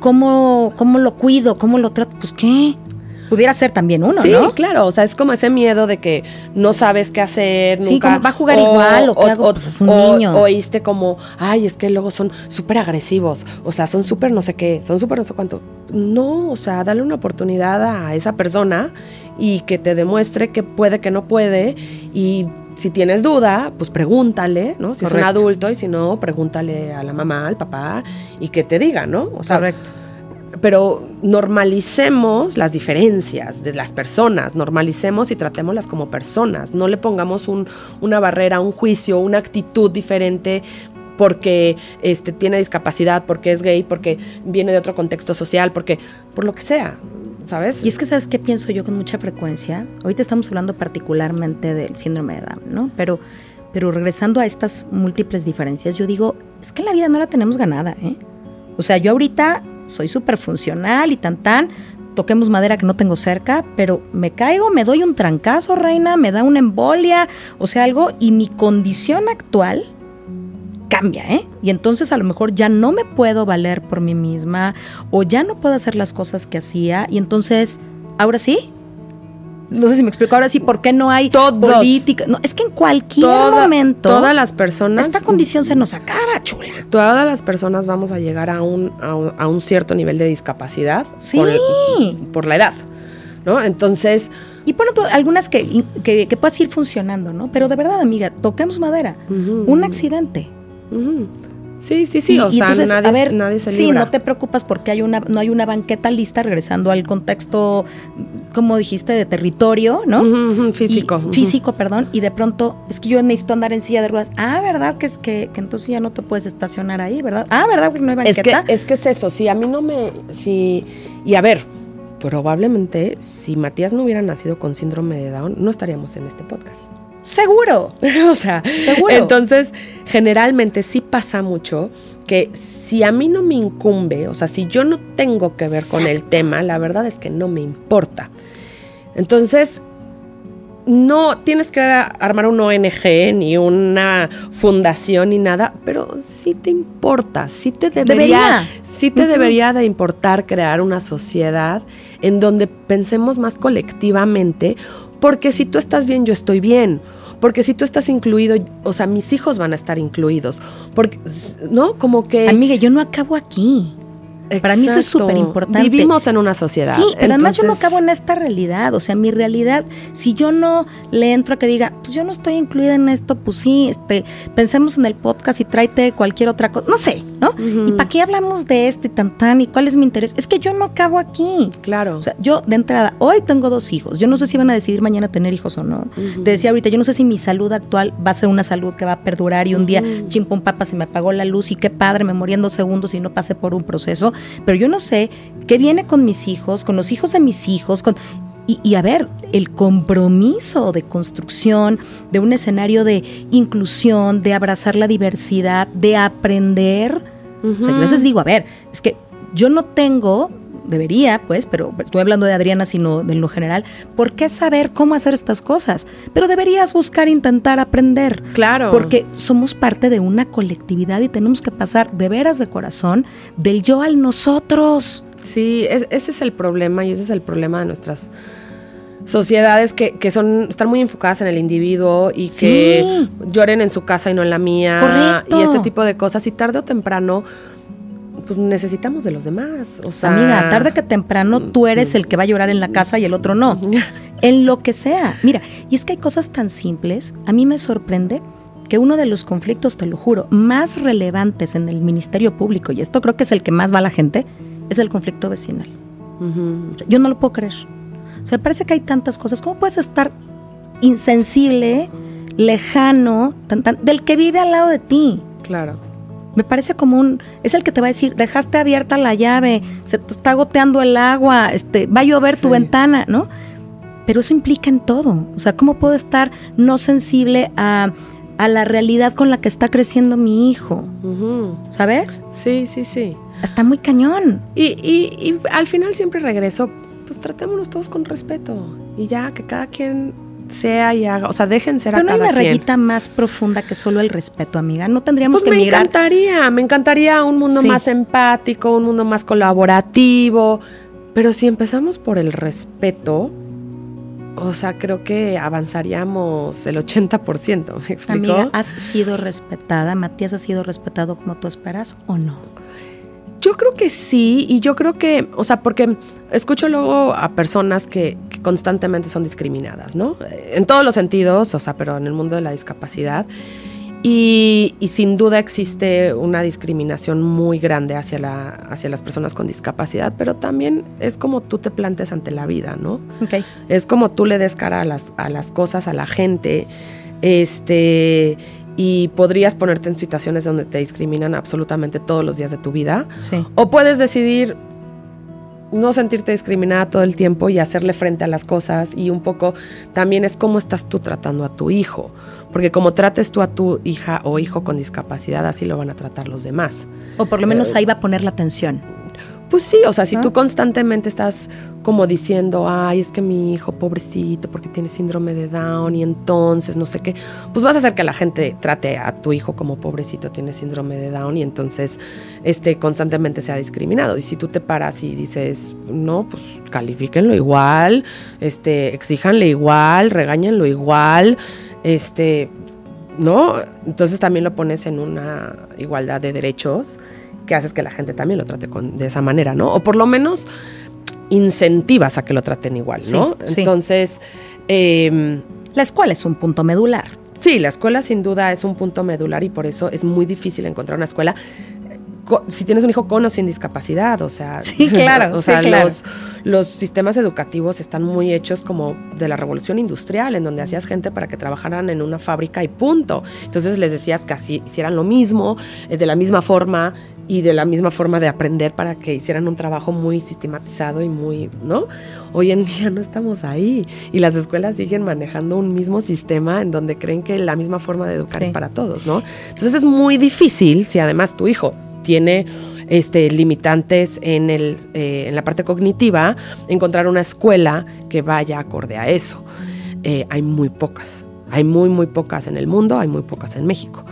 ¿cómo, cómo lo cuido? ¿Cómo lo trato? Pues qué. Pudiera ser también uno, sí, ¿no? claro, o sea, es como ese miedo de que no sabes qué hacer. Sí, como va a jugar igual o, qué hago? pues es un niño. Oíste como, ay, es que luego son súper agresivos, o sea, son súper no sé qué, son súper no sé cuánto. No, o sea, dale una oportunidad a esa persona y que te demuestre que puede, que no puede y si tienes duda, pues pregúntale, ¿no? Si es un adulto y si no, pregúntale a la mamá, al papá y que te diga, ¿no? O sea, Correcto. Pero normalicemos las diferencias de las personas, normalicemos y tratémoslas como personas, no le pongamos una barrera, un juicio, una actitud diferente porque este, tiene discapacidad, porque es gay, porque viene de otro contexto social, porque por lo que sea. ¿Sabes? Y es que, ¿sabes qué pienso yo con mucha frecuencia? Ahorita estamos hablando particularmente del síndrome de Down, ¿no? Pero, pero regresando a estas múltiples diferencias, yo digo, es que la vida no la tenemos ganada, ¿eh? O sea, yo ahorita soy súper funcional y tan tan, toquemos madera que no tengo cerca, pero me caigo, me doy un trancazo, reina, me da una embolia, o sea, algo, y mi condición actual cambia, ¿eh? Y entonces a lo mejor ya no me puedo valer por mí misma o ya no puedo hacer las cosas que hacía y entonces, ahora sí. No sé si me explico ahora sí por qué no hay política. No, es que en cualquier momento. Todas las personas. Esta condición se nos acaba, chula. Todas las personas vamos a llegar a un, a un, cierto nivel de discapacidad. Sí. Por, la edad. ¿No? Entonces. Y bueno, algunas que, que, que puedas ir funcionando, ¿no? Pero de verdad, amiga, toquemos madera. Un accidente Sí, sí, sí. o sea, nadie, a ver, nadie se Sí, no te preocupas porque hay una, no hay una banqueta lista, regresando al contexto, como dijiste, de territorio, ¿no? físico. Físico, perdón. Y de pronto, es que yo necesito andar en silla de ruedas. Ah, ¿verdad? Que es que, que entonces ya no te puedes estacionar ahí, ¿verdad? Ah, ¿verdad? Que no hay banqueta. Es que, es que es eso, sí, a mí no me. Sí. Y a ver, probablemente si Matías no hubiera nacido con síndrome de Down, no estaríamos en este podcast. Seguro. <laughs> o sea, seguro. Entonces, generalmente sí pasa mucho que si a mí no me incumbe, o sea, si yo no tengo que ver con el tema, la verdad es que no me importa. Entonces, no tienes que armar un ONG ni una fundación ni nada, pero sí te importa, sí te debería, sí te debería de importar crear una sociedad en donde pensemos más colectivamente porque si tú estás bien, yo estoy bien. Porque si tú estás incluido, o sea, mis hijos van a estar incluidos. Porque, ¿no? Como que... Amiga, yo no acabo aquí. Para mí eso es súper importante. Vivimos en una sociedad. Sí, pero además yo no acabo en esta realidad. O sea, mi realidad, si yo no le entro a que diga, pues yo no estoy incluida en esto, pues sí, este, pensemos en el podcast y tráete cualquier otra cosa. No sé, ¿no? ¿Y para qué hablamos de este tan tan y cuál es mi interés? Es que yo no acabo aquí. Claro. O sea, yo de entrada, hoy tengo dos hijos. Yo no sé si van a decidir mañana tener hijos o no. Te decía ahorita, yo no sé si mi salud actual va a ser una salud que va a perdurar y un día, chimpón papa, se me apagó la luz y qué padre, me morí en dos segundos y no pasé por un proceso pero yo no sé qué viene con mis hijos, con los hijos de mis hijos, con... Y, a ver, el compromiso de construcción de un escenario de inclusión, de abrazar la diversidad, de aprender. O sea, a veces digo, a ver, es que yo no tengo debería, pues, pero estoy hablando de Adriana, sino de lo general, ¿por qué saber cómo hacer estas cosas? Pero deberías buscar, intentar aprender. Claro. Porque somos parte de una colectividad y tenemos que pasar de veras de corazón del yo al nosotros. Sí, ese es el problema y ese es el problema de nuestras sociedades que, que, son, están muy enfocadas en el individuo y que lloren en su casa y no en la mía. Correcto. Y este tipo de cosas. Y tarde o temprano pues necesitamos de los demás. O sea, amiga, tarde que temprano tú eres el que va a llorar en la casa y el otro no. <laughs> en lo que sea. Mira, y es que hay cosas tan simples. A mí me sorprende que uno de los conflictos, te lo juro, más relevantes en el Ministerio Público, y esto creo que es el que más va a la gente, es el conflicto vecinal. Yo no lo puedo creer. O sea, parece que hay tantas cosas. ¿Cómo puedes estar insensible, lejano, del que vive al lado de ti? Claro. Me parece como un, es el que te va a decir, dejaste abierta la llave, se te está goteando el agua, este, va a llover tu ventana, ¿no? Pero eso implica en todo. O sea, ¿cómo puedo estar no sensible a, la realidad con la que está creciendo mi hijo? ¿Sabes? Sí, sí, sí. Está muy cañón. Y, y, y al final siempre regreso, pues tratémonos todos con respeto. Y ya, que cada quien sea y haga, o sea, dejen ser Pero a no hay una rayita más profunda que solo el respeto, amiga. No tendríamos pues que me encantaría, me encantaría un mundo más empático, un mundo más colaborativo. Pero si empezamos por el respeto, o sea, creo que avanzaríamos el 80%, ¿me explico? Amiga, ¿has sido respetada? ¿Matías ha sido respetado como tú esperas o no? Yo creo que sí, y yo creo que, o sea, porque escucho luego a personas que, constantemente son discriminadas, ¿no? En todos los sentidos, o sea, pero en el mundo de la discapacidad. Y, sin duda existe una discriminación muy grande hacia, la, hacia las personas con discapacidad, pero también es como tú te plantes ante la vida, ¿no? Okay. Es como tú le des cara a las, a las cosas, a la gente. Este y podrías ponerte en situaciones donde te discriminan absolutamente todos los días de tu vida. Sí. O puedes decidir no sentirte discriminada todo el tiempo y hacerle frente a las cosas y un poco también es cómo estás tú tratando a tu hijo, porque como trates tú a tu hija o hijo con discapacidad, así lo van a tratar los demás. O por lo menos eh, ahí va a poner la atención. Pues sí, o sea, si tú constantemente estás como diciendo, ay, es que mi hijo pobrecito porque tiene síndrome de Down y entonces no sé qué, pues vas a hacer que la gente trate a tu hijo como pobrecito tiene síndrome de Down y entonces este constantemente sea discriminado. Y si tú te paras y dices, no, pues califíquenlo igual, este, exíjanle igual, regáñenlo igual, este, ¿no? Entonces también lo pones en una igualdad de derechos que haces que la gente también lo trate con, de esa manera, ¿no? O por lo menos incentivas a que lo traten igual, ¿no? Entonces... Em, la escuela es un punto medular. Sí, la escuela sin duda es un punto medular y por eso es muy difícil encontrar una escuela si tienes un hijo con o sin discapacidad, o sea, sí, <laughs> claro, o sea, Los, los, sistemas educativos están muy hechos como de la revolución industrial, en donde hacías gente para que trabajaran en una fábrica y punto. Entonces les decías que así hicieran lo mismo, eh, de la misma forma y de la misma forma de aprender para que hicieran un trabajo muy sistematizado y muy, ¿no? Hoy en día no estamos ahí y las escuelas siguen manejando un mismo sistema en donde creen que la misma forma de educar es para todos, ¿no? Entonces es muy difícil si además tu hijo tiene este, limitantes en, el, eh, en la parte cognitiva, encontrar una escuela que vaya acorde a eso. Eh, hay muy pocas, hay muy, muy pocas en el mundo, hay muy pocas en México.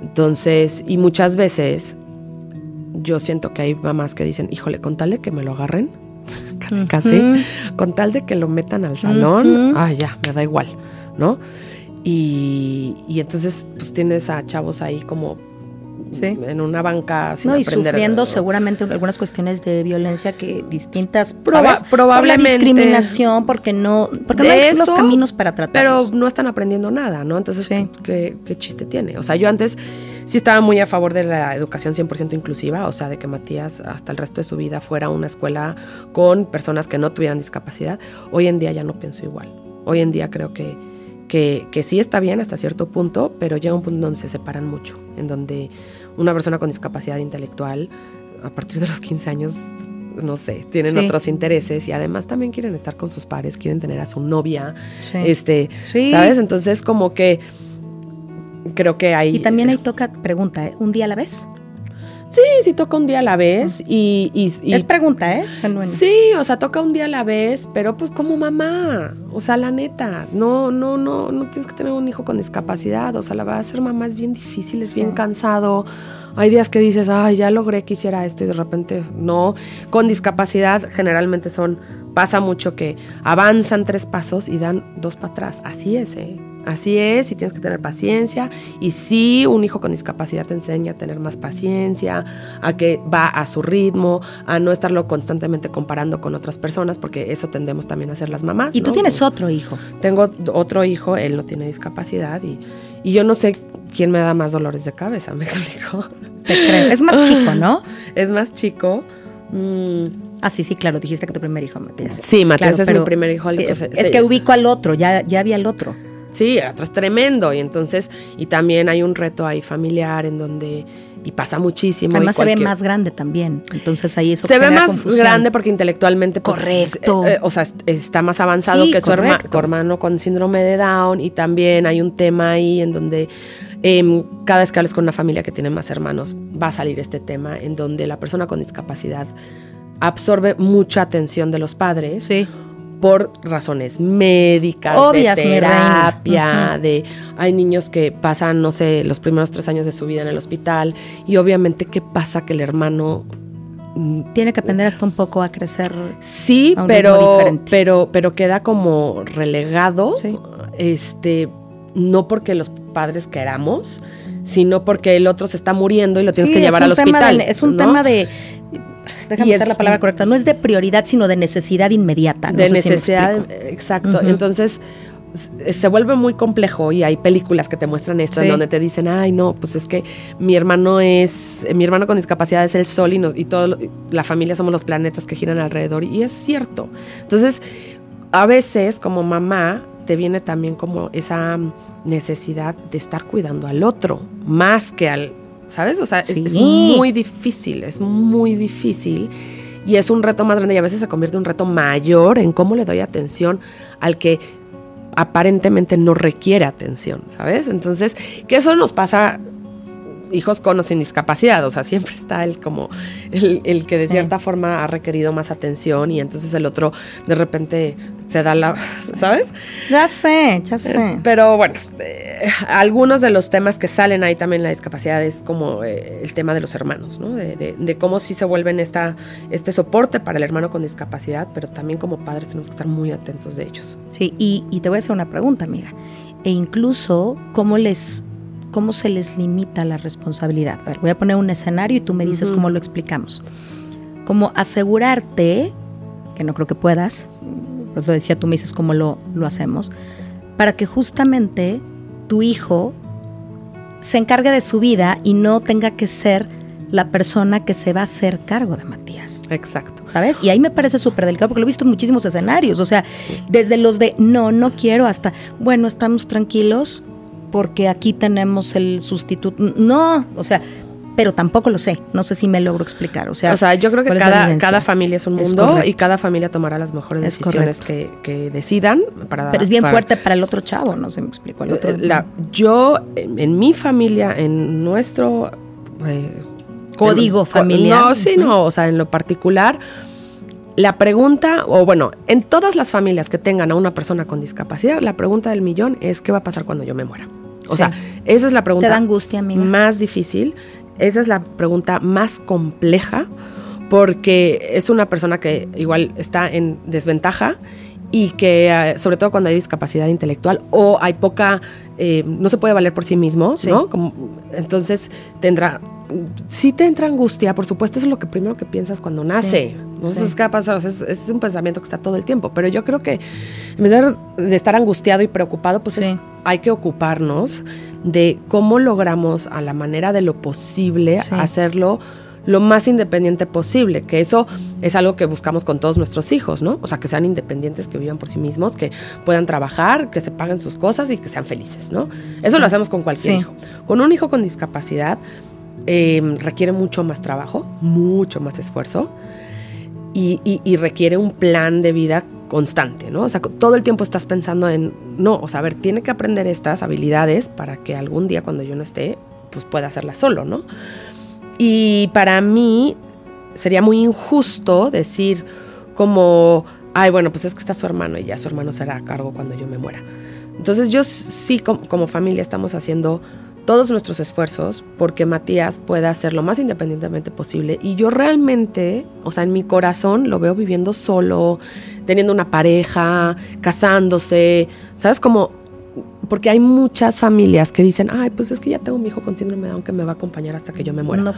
Entonces, y muchas veces yo siento que hay mamás que dicen, híjole, con tal de que me lo agarren, <laughs> casi, casi, con tal de que lo metan al salón, ah, ya, me da igual, ¿no? Y, y entonces, pues tienes a chavos ahí como en una banca sin no, y sufriendo seguramente algunas cuestiones de violencia que distintas probablemente. Discriminación porque no porque no hay los caminos para tratar pero no están aprendiendo nada no entonces ¿qué, chiste tiene o sea yo antes sí estaba muy a favor de la educación 100% inclusiva o sea de que Matías hasta el resto de su vida fuera una escuela con personas que no tuvieran discapacidad. Hoy en día ya no pienso igual. Hoy en día creo que que, que sí está bien hasta cierto punto, pero llega un punto donde se separan mucho, en donde una persona con discapacidad intelectual, a partir de los 15 años, no sé, tienen otros intereses y además también quieren estar con sus pares, quieren tener a su novia, este, ¿sabes? Entonces como que creo que hay... Y también ahí toca, pregunta, ¿eh? ¿un día a la vez? Sí, sí toca un día a la vez y, y, Es pregunta, ¿eh? Sí, o sea, toca un día a la vez, pero pues como mamá, o sea, la neta, no, no, no, no tienes que tener un hijo con discapacidad, o sea, la verdad, ser mamá es bien difícil, es bien cansado. Hay días que dices, ay, ya logré que hiciera esto y de repente no. Con discapacidad generalmente son, pasa mucho que avanzan tres pasos y dan dos para atrás. Así es, ¿eh? Así es, y tienes que tener paciencia. Y sí, un hijo con discapacidad te enseña a tener más paciencia, a que va a su ritmo, a no estarlo constantemente comparando con otras personas, porque eso tendemos también a hacer las mamás. Y tú tienes otro hijo. Tengo otro hijo, él no tiene discapacidad y, y yo no sé quién me da más dolores de cabeza, <laughs> me explico. Te creo. Es más chico, ¿no? <laughs> Es más chico. Mm. Ah, sí, sí, claro, dijiste que tu primer hijo, Matías. Sí, Matías es mi primer hijo. es, que ubico al otro, ya, ya había el otro. Sí, el otro es tremendo. Y entonces, y también hay un reto ahí familiar en donde y pasa muchísimo. Además se ve más grande también, entonces ahí eso Se ve más grande porque intelectualmente pues, correcto, eh, o sea, está más avanzado que su tu hermano con síndrome de Down y también hay un tema ahí en donde Em, cada vez que hables con una familia que tiene más hermanos, va a salir este tema en donde la persona con discapacidad absorbe mucha atención de los padres. Por razones médicas, de terapia, de hay niños que pasan, no sé, los primeros tres años de su vida en el hospital y obviamente qué pasa que el hermano mm, tiene que aprender hasta un poco a crecer. Sí, pero, pero, pero queda como relegado. Este, no porque los padres queramos, sino porque el otro se está muriendo y lo tienes que llevar al hospital. es un tema de déjame usar la palabra correcta, no es de prioridad, sino de necesidad inmediata. de necesidad, exacto. Entonces se vuelve muy complejo y hay películas que te muestran esto en donde te dicen, ay no, pues es que mi hermano es, mi hermano con discapacidad es el sol y, nos, y toda la familia somos los planetas que giran alrededor y es cierto. Entonces, a veces como mamá te viene también como esa necesidad de estar cuidando al otro, más que al, ¿sabes? O sea, es, muy difícil, es muy difícil. Y es un reto más grande y a veces se convierte en un reto mayor en cómo le doy atención al que aparentemente no requiere atención, ¿sabes? Entonces, que eso nos pasa hijos con o sin discapacidad, o sea, siempre está el como el, que de cierta forma ha requerido más atención y entonces el otro de repente se da la, ¿sabes? Ya sé, ya sé. Pero bueno, eh, algunos de los temas que salen ahí también la discapacidad es como eh, el tema de los hermanos, ¿no? De, de, cómo sí se vuelven esta, este soporte para el hermano con discapacidad, pero también como padres tenemos que estar muy atentos de ellos. Sí, y, y te voy a hacer una pregunta, amiga. E incluso cómo les cómo se les limita la responsabilidad. A ver, voy a poner un escenario y tú me dices cómo lo explicamos. Como asegurarte, que no creo que puedas, pues lo decía, tú me dices cómo lo, lo hacemos, para que justamente tu hijo se encargue de su vida y no tenga que ser la persona que se va a hacer cargo de Matías. Exacto. ¿Sabes? Y ahí me parece súper delicado porque lo he visto en muchísimos escenarios. O sea, desde los de no, no quiero hasta, bueno, estamos tranquilos, porque aquí tenemos el sustituto. No, o sea, pero tampoco lo sé. No sé si me logro explicar. O sea, o sea yo creo que cada, cada familia es un mundo y cada familia tomará las mejores decisiones que, decidan. Para, pero es bien fuerte para el otro chavo, no se me explicó. El otro. Eh, la, yo, en, mi familia, en nuestro... Eh, Código familiar. No, sí, no, o sea, en lo particular la pregunta, o bueno, en todas las familias que tengan a una persona con discapacidad, la pregunta del millón es ¿qué va a pasar cuando yo me muera? O sea, esa es la pregunta da angustia, más difícil, esa es la pregunta más compleja, porque es una persona que igual está en desventaja y que eh, sobre todo cuando hay discapacidad intelectual o hay poca, eh, no se puede valer por sí mismo, ¿no? Como, entonces tendrá, sí te entra angustia, por supuesto, eso es lo que primero que piensas cuando nace. no sé qué pasa, es, un pensamiento que está todo el tiempo, pero yo creo que en vez de, estar angustiado y preocupado, pues hay que ocuparnos de cómo logramos a la manera de lo posible hacerlo lo más independiente posible, que eso es algo que buscamos con todos nuestros hijos, ¿no? O sea, que sean independientes, que vivan por sí mismos, que puedan trabajar, que se paguen sus cosas y que sean felices, ¿no? Eso lo hacemos con cualquier hijo. Con un hijo con discapacidad em, requiere mucho más trabajo, mucho más esfuerzo y, requiere un plan de vida constante, ¿no? O sea, todo el tiempo estás pensando en, no, o sea, a ver, tiene que aprender estas habilidades para que algún día cuando yo no esté, pues pueda hacerlas solo, ¿no? Y para mí sería muy injusto decir como, ay, bueno, pues es que está su hermano y ya su hermano será a cargo cuando yo me muera. Entonces yo sí como, familia estamos haciendo todos nuestros esfuerzos porque Matías pueda ser lo más independientemente posible. Y yo realmente, o sea, en mi corazón lo veo viviendo solo, teniendo una pareja, casándose, ¿sabes? Como, porque hay muchas familias que dicen, ay, pues es que ya tengo mi hijo con síndrome de Down que me va a acompañar hasta que yo me muera. No,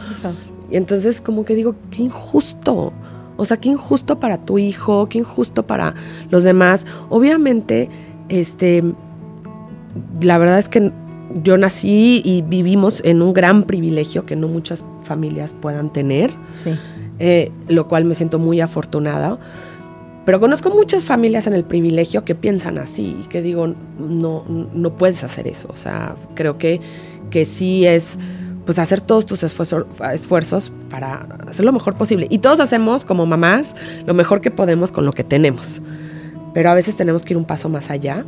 Y entonces como que digo, qué injusto. O sea, qué injusto para tu hijo, qué injusto para los demás. Obviamente, este, la verdad es que yo nací y vivimos en un gran privilegio que no muchas familias puedan tener, eh, lo cual me siento muy afortunada. Pero conozco muchas familias en el privilegio que piensan así y que digo, no, no puedes hacer eso. O sea, creo que, que sí es pues hacer todos tus esfuerzos para hacer lo mejor posible. Y todos hacemos como mamás lo mejor que podemos con lo que tenemos. Pero a veces tenemos que ir un paso más allá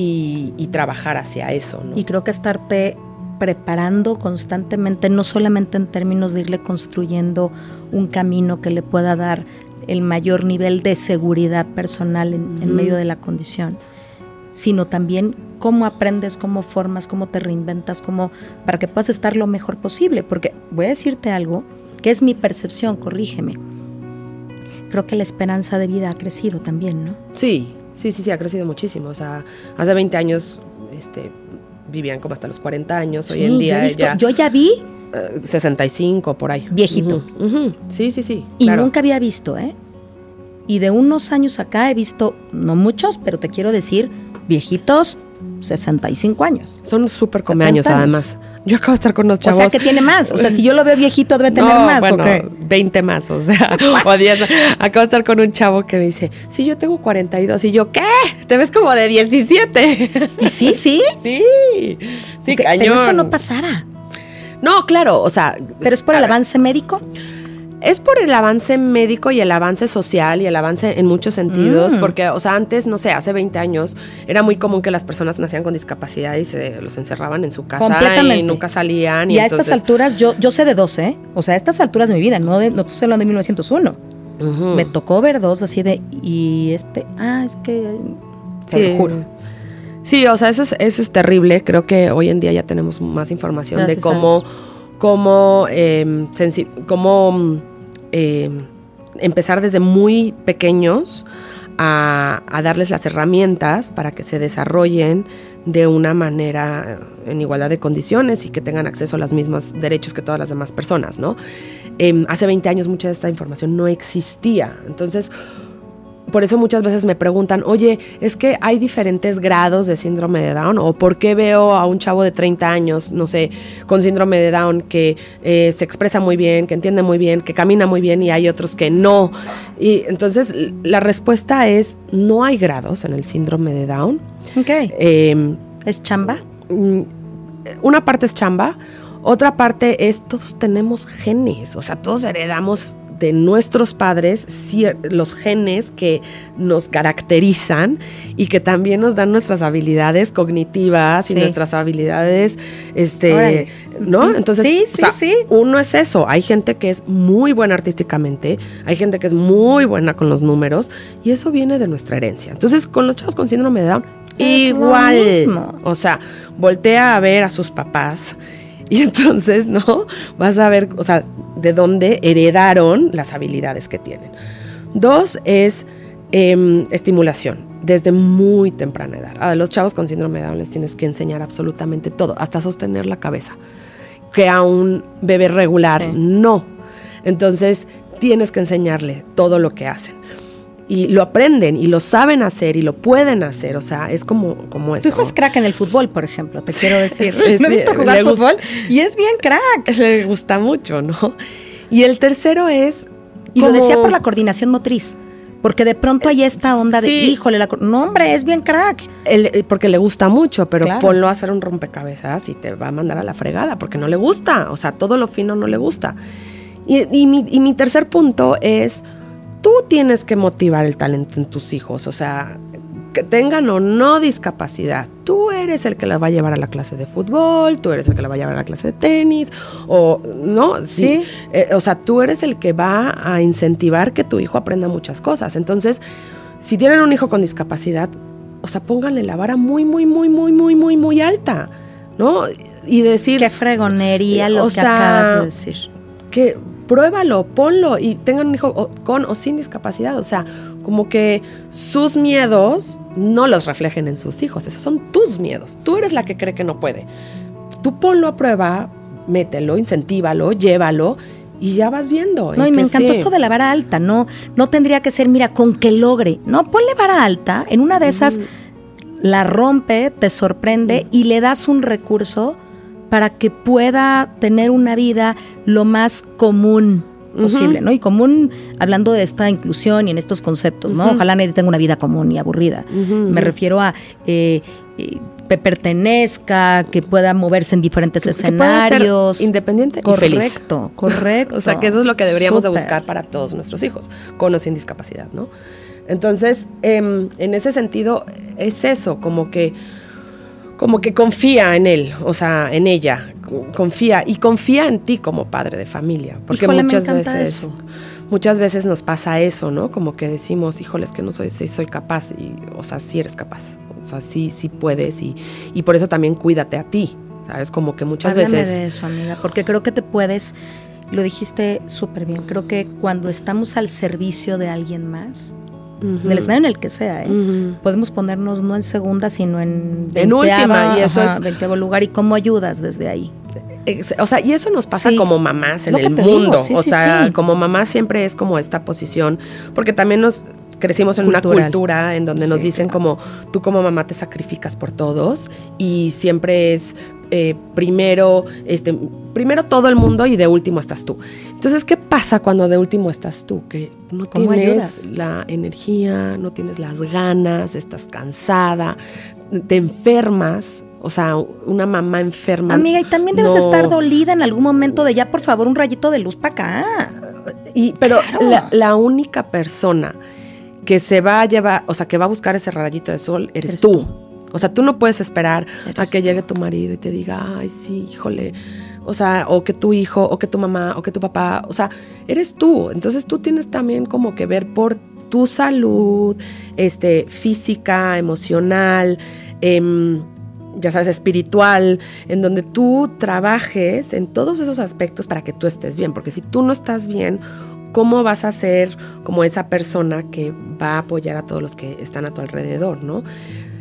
y, trabajar hacia eso. Y creo que estarte preparando constantemente, no solamente en términos de irle construyendo un camino que le pueda dar el mayor nivel de seguridad personal en, medio de la condición, sino también cómo aprendes, cómo formas, cómo te reinventas, cómo para que puedas estar lo mejor posible. Porque voy a decirte algo que es mi percepción, corrígeme. Creo que la esperanza de vida ha crecido también, ¿no? Sí, Sí, sí, sí, ha crecido muchísimo. O sea, hace 20 años este, vivían como hasta los 40 años. Hoy en día yo, yo ya vi 65 eh, por ahí. Viejito. Sí, sí, sí. Y nunca había visto, ¿eh? Y de unos años acá he visto, no muchos, pero te quiero decir, viejitos, 65 años. Son súper comeaños además. Yo acabo de estar con unos chavos. O sea, que tiene más. O sea, si yo lo veo viejito, debe tener más. Bueno, 20 más, o sea, <laughs> o 10. Acabo de estar con un chavo que me dice, sí, yo tengo 42. Y yo, ¿qué? Te ves como de 17. ¿Y <laughs> sí, sí? Sí. Sí, cañón. Pero eso no pasaba. No, claro, o sea. ¿Pero es por el avance médico? Es por el avance médico y el avance social y el avance en muchos sentidos, mm. porque, o sea, antes, no sé, hace 20 años era muy común que las personas nacían con discapacidad y se los encerraban en su casa y nunca salían. Y, a estas alturas, yo, yo sé de dos, ¿eh? O sea, a estas alturas de mi vida, no, de, no estoy hablando de 1901. Me tocó ver dos así de, y este, ah, es que, sí. juro. Sí, o sea, eso es, eso es terrible. Creo que hoy en día ya tenemos más información de cómo cómo, em, em, empezar desde muy pequeños a, darles las herramientas para que se desarrollen de una manera en igualdad de condiciones y que tengan acceso a los mismos derechos que todas las demás personas, ¿no? Em, hace 20 años mucha de esta información no existía. Entonces, por eso muchas veces me preguntan, oye, es que hay diferentes grados de síndrome de Down, o por qué veo a un chavo de 30 años, no sé, con síndrome de Down que eh, se expresa muy bien, que entiende muy bien, que camina muy bien y hay otros que no. Y entonces la respuesta es, no hay grados en el síndrome de Down. Ok. Em, ¿Es chamba? Mm, una parte es chamba, otra parte es todos tenemos genes, o sea, todos heredamos de nuestros padres los genes que nos caracterizan y que también nos dan nuestras habilidades cognitivas y nuestras habilidades, este, ¿no? Entonces, sí, sí, sí. uno es eso. Hay gente que es muy buena artísticamente, hay gente que es muy buena con los números y eso viene de nuestra herencia. Entonces, con los chavos con síndrome de Down, igual. Mismo. O sea, voltea a ver a sus papás <laughs> Y entonces, ¿no? Vas a ver, o sea, de dónde heredaron las habilidades que tienen. Dos es em, estimulación, desde muy temprana edad. A los chavos con síndrome de Down les tienes que enseñar absolutamente todo, hasta sostener la cabeza, que a un bebé regular no. Entonces, tienes que enseñarle todo lo que hacen y lo aprenden y lo saben hacer y lo pueden hacer, o sea, es como, como eso. Tu hijo es crack en el fútbol, por ejemplo, te quiero decir. <laughs> Me he visto jugar fútbol y es bien crack. <laughs> Le gusta mucho, ¿no? Y el tercero es... Y lo decía por la coordinación motriz. Porque de pronto hay esta onda de, híjole, la, no hombre, es bien crack. Eh, porque le gusta mucho, pero ponlo a hacer un rompecabezas y te va a mandar a la fregada, porque no le gusta. O sea, todo lo fino no le gusta. Y, mi, y mi tercer punto es tú tienes que motivar el talento en tus hijos, o sea, que tengan o no discapacidad, tú eres el que la va a llevar a la clase de fútbol, tú eres el que la va a llevar a la clase de tenis, o no, sí, eh, o sea, tú eres el que va a incentivar que tu hijo aprenda muchas cosas. Entonces, si tienen un hijo con discapacidad, o sea, pónganle la vara muy, muy, muy, muy, muy, muy, muy alta, ¿no? Y decir... Qué fregonería lo que acabas de decir. Que pruébalo, ponlo y tengan un hijo con o sin discapacidad. O sea, como que sus miedos no los reflejen en sus hijos. Esos son tus miedos. Tú eres la que cree que no puede. Tú ponlo a prueba, mételo, incentívalo, llévalo y ya vas viendo. No, y me encantó esto de la vara alta. No, no tendría que ser, mira, con que logre. No, ponle vara alta. En una de esas la rompe, te sorprende y le das un recurso para que pueda tener una vida lo más común posible, ¿no? Y común, hablando de esta inclusión y en estos conceptos, ¿no? Ojalá nadie tenga una vida común y aburrida. Me refiero a eh, eh, que pertenezca, que pueda moverse en diferentes escenarios. independiente correcto, y feliz. Correcto, <laughs> o sea, que eso es lo que deberíamos de buscar para todos nuestros hijos, con o sin discapacidad, ¿no? Entonces, em, en ese sentido, es eso, como que como que confía en él, o sea, en ella, confía y confía en ti como padre de familia, porque muchas veces muchas veces nos pasa eso, ¿no? Como que decimos, híjoles que no soy soy capaz y o sea, sí eres capaz. O sea, sí sí puedes y, y por eso también cuídate a ti. ¿Sabes? Como que muchas veces de eso, amiga, porque creo que te puedes lo dijiste súper bien. Creo que cuando estamos al servicio de alguien más, del escenario en el que sea, ¿eh? podemos ponernos no en segunda, sino en en última y eso es lugar y cómo ayudas desde ahí. O sea, y eso nos pasa como mamás en el mundo. o sea, como mamá siempre es como esta posición, porque también nos crecimos en una cultura en donde nos dicen como tú como mamá te sacrificas por todos y siempre es eh, primero, este, primero todo el mundo y de último estás tú. Entonces, ¿qué pasa cuando de último estás tú? Que no tienes la energía, no tienes las ganas, estás cansada, te enfermas. O sea, una mamá enferma. Amiga, y también debes estar dolida en algún momento de ya, por favor, un rayito de luz para acá. Y, pero la, única persona que se va a llevar, o sea, que va a buscar ese rayito de sol, eres, tú. O sea, tú no puedes esperar a que llegue tu marido y te diga, ay, sí, híjole. O sea, o que tu hijo, o que tu mamá, o que tu papá. O sea, eres tú. Entonces tú tienes también como que ver por tu salud, este, física, emocional, em, ya sabes, espiritual, en donde tú trabajes en todos esos aspectos para que tú estés bien. Porque si tú no estás bien, ¿cómo vas a ser como esa persona que va a apoyar a todos los que están a tu alrededor, no?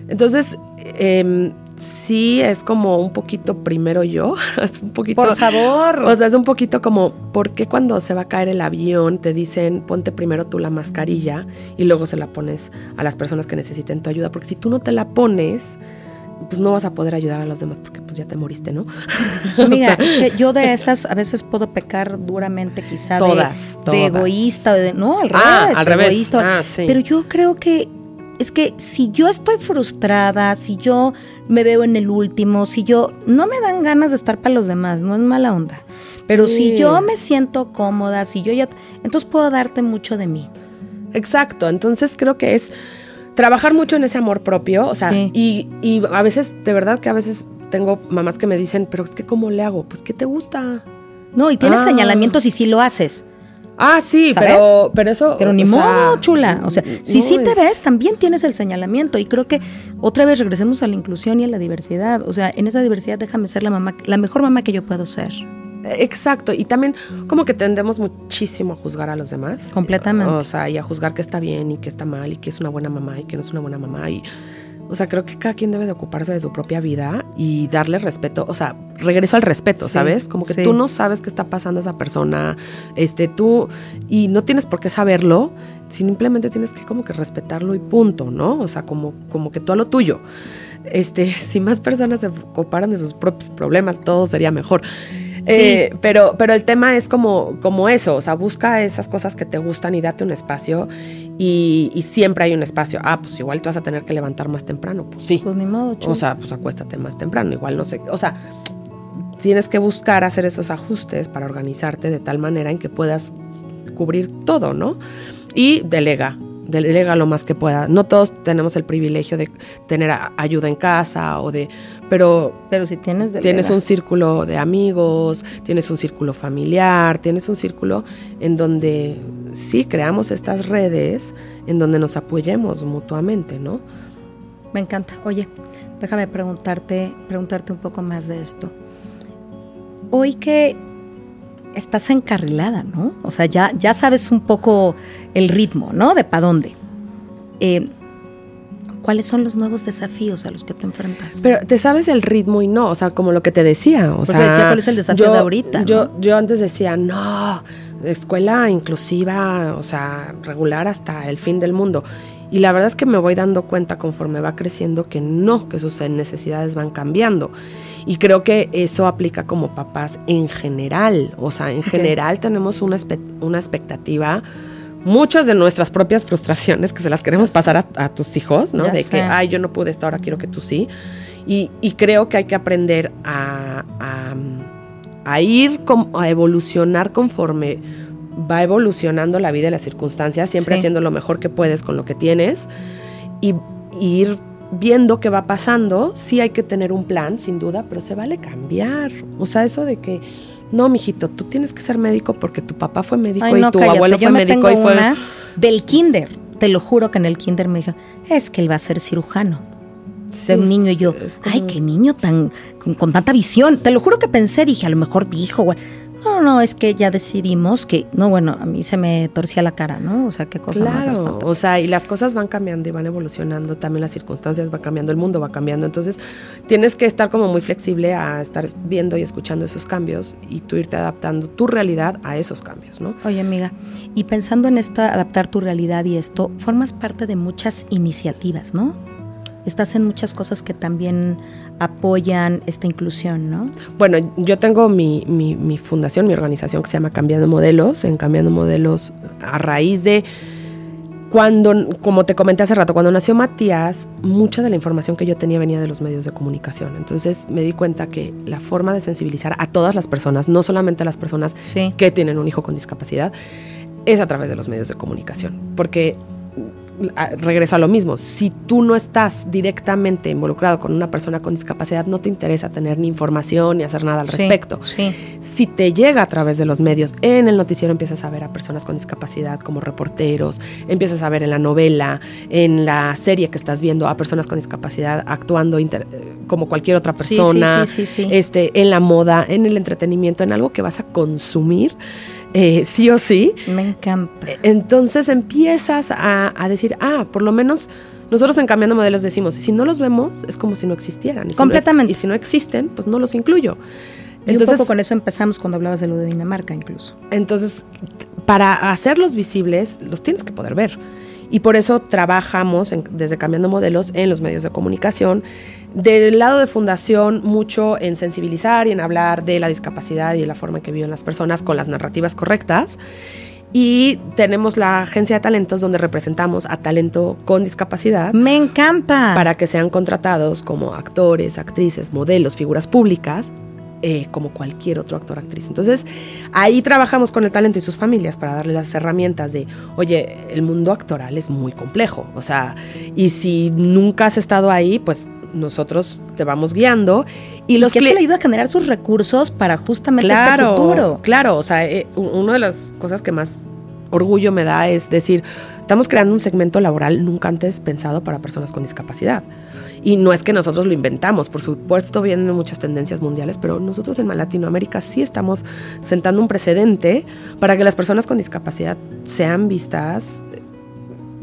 Entonces, eh, sí es como un poquito primero yo, <laughs> es un poquito... Por favor. O sea, es un poquito como, ¿por qué cuando se va a caer el avión te dicen ponte primero tú la mascarilla y luego se la pones a las personas que necesiten tu ayuda? Porque si tú no te la pones, pues no vas a poder ayudar a los demás porque pues ya te moriste, ¿no? <laughs> Mira, es que yo de esas a veces puedo pecar duramente quizá todas, de, egoísta, de, no, al ah, revés, al de revés. egoísta. Ah, sí. Pero yo creo que es que si yo estoy frustrada, si yo me veo en el último, si yo no me dan ganas de estar para los demás, no es mala onda. Pero si yo me siento cómoda, si yo ya, entonces puedo darte mucho de mí. Exacto, entonces creo que es trabajar mucho en ese amor propio, o sea, y, y a veces, de verdad que a veces tengo mamás que me dicen, pero es que ¿cómo le hago? Pues ¿qué te gusta? No, y tienes ah. señalamientos y sí lo haces. Ah, sí, pero, pero eso. Pero ni modo, chula. O sea, si sí te ves, también tienes el señalamiento. Y creo que otra vez regresemos a la inclusión y a la diversidad. O sea, en esa diversidad déjame ser la mamá, la mejor mamá que yo puedo ser. Exacto. Y también como que tendemos muchísimo a juzgar a los demás. Completamente. O sea, y a juzgar que está bien y que está mal y que es una buena mamá y que no es una buena mamá. Y o sea, creo que cada quien debe de ocuparse de su propia vida y darle respeto. O sea, regreso al respeto, ¿sabes? Como que tú no sabes qué está pasando esa persona, este, tú, y no tienes por qué saberlo, simplemente tienes que como que respetarlo y punto, ¿no? O sea, como, como que tú a lo tuyo. Este, <laughs> si más personas se ocuparan de sus propios problemas, todo sería mejor. Eh, pero, pero el tema es como, como eso, o sea, busca esas cosas que te gustan y date un espacio y, siempre hay un espacio. Ah, pues igual te vas a tener que levantar más temprano, pues sí. Pues ni modo, O sea, pues acuéstate más temprano, igual no sé, o sea, tienes que buscar hacer esos ajustes para organizarte de tal manera en que puedas cubrir todo, ¿no? Y delega, delega lo más que pueda. No todos tenemos el privilegio de tener ayuda en casa o de, pero, pero si tienes, tienes un círculo de amigos, tienes un círculo familiar, tienes un círculo en donde sí creamos estas redes, en donde nos apoyemos mutuamente, ¿no? Me encanta. Oye, déjame preguntarte, preguntarte un poco más de esto. Hoy que estás encarrilada, ¿no? O sea, ya, ya sabes un poco el ritmo, ¿no? De para dónde. Eh, ¿Cuáles son los nuevos desafíos a los que te enfrentas? Pero te sabes el ritmo y no, o sea, como lo que te decía. O, sea, decía, ¿cuál es el desafío de ahorita? Yo, yo antes decía, no, escuela inclusiva, o sea, regular hasta el fin del mundo. Y la verdad es que me voy dando cuenta conforme va creciendo que no, que sus necesidades van cambiando. Y creo que eso aplica como papás en general. O sea, en general tenemos una, una expectativa muchas de nuestras propias frustraciones que se las queremos pasar a, tus hijos, ¿no? de que, ay, yo no pude esto, ahora quiero que tú sí. Y, creo que hay que aprender a, a, ir, a evolucionar conforme va evolucionando la vida y las circunstancias, siempre haciendo lo mejor que puedes con lo que tienes y, ir viendo qué va pasando. Sí hay que tener un plan, sin duda, pero se vale cambiar. O sea, eso de que no, mijito, tú tienes que ser médico porque tu papá fue médico y tu abuelo fue médico y fue del kinder. Te lo juro que en el kinder me dijo, es que él va a ser cirujano. de un niño y yo, ay, qué niño tan con, tanta visión. Te lo juro que pensé, dije, a lo mejor dijo, no, no, es que ya decidimos que, no, bueno, a mí se me torcía la cara, ¿no? O sea, qué cosa claro, O sea, y las cosas van cambiando y van evolucionando, también las circunstancias van cambiando, el mundo va cambiando. Entonces, tienes que estar como muy flexible a estar viendo y escuchando esos cambios y tú irte adaptando tu realidad a esos cambios, ¿no? Oye, amiga, y pensando en esta, adaptar tu realidad y esto, formas parte de muchas iniciativas, ¿no? Estás en muchas cosas que también apoyan esta inclusión, ¿no? Bueno, yo tengo mi, mi, fundación, mi organización que se llama Cambiando Modelos, en Cambiando Modelos a raíz de cuando, como te comenté hace rato, cuando nació Matías, mucha de la información que yo tenía venía de los medios de comunicación. Entonces me di cuenta que la forma de sensibilizar a todas las personas, no solamente a las personas que tienen un hijo con discapacidad, es a través de los medios de comunicación. Porque regreso a lo mismo, si tú no estás directamente involucrado con una persona con discapacidad, no te interesa tener ni información ni hacer nada al respecto. Si te llega a través de los medios, en el noticiero empiezas a ver a personas con discapacidad como reporteros, empiezas a ver en la novela, en la serie que estás viendo a personas con discapacidad actuando como cualquier otra persona, este, en la moda, en el entretenimiento, en algo que vas a consumir eh, sí o sí. Me encanta. Entonces empiezas a, decir, ah, por lo menos nosotros en Cambiando Modelos decimos, si no los vemos, es como si no existieran. Completamente. y si no existen, pues no los incluyo. Entonces, un poco con eso empezamos cuando hablabas de lo de Dinamarca incluso. Entonces, para hacerlos visibles, los tienes que poder ver. Y por eso trabajamos desde Cambiando Modelos en los medios de comunicación, del lado de fundación, mucho en sensibilizar y en hablar de la discapacidad y de la forma en que viven las personas con las narrativas correctas. Y tenemos la agencia de talentos donde representamos a talento con discapacidad. Me encanta. Para que sean contratados como actores, actrices, modelos, figuras públicas, eh, como cualquier otro actor actriz. Entonces, ahí trabajamos con el talento y sus familias para darle las herramientas de, oye, el mundo actoral es muy complejo. O sea, y si nunca has estado ahí, pues nosotros te vamos guiando y los que eso le ayuda a generar sus recursos para justamente este claro, este futuro. Claro, o sea, eh, una de las cosas que más orgullo me da es decir, estamos creando un segmento laboral nunca antes pensado para personas con discapacidad. Y no es que nosotros lo inventamos, por supuesto vienen muchas tendencias mundiales, pero nosotros en Latinoamérica sí estamos sentando un precedente para que las personas con discapacidad sean vistas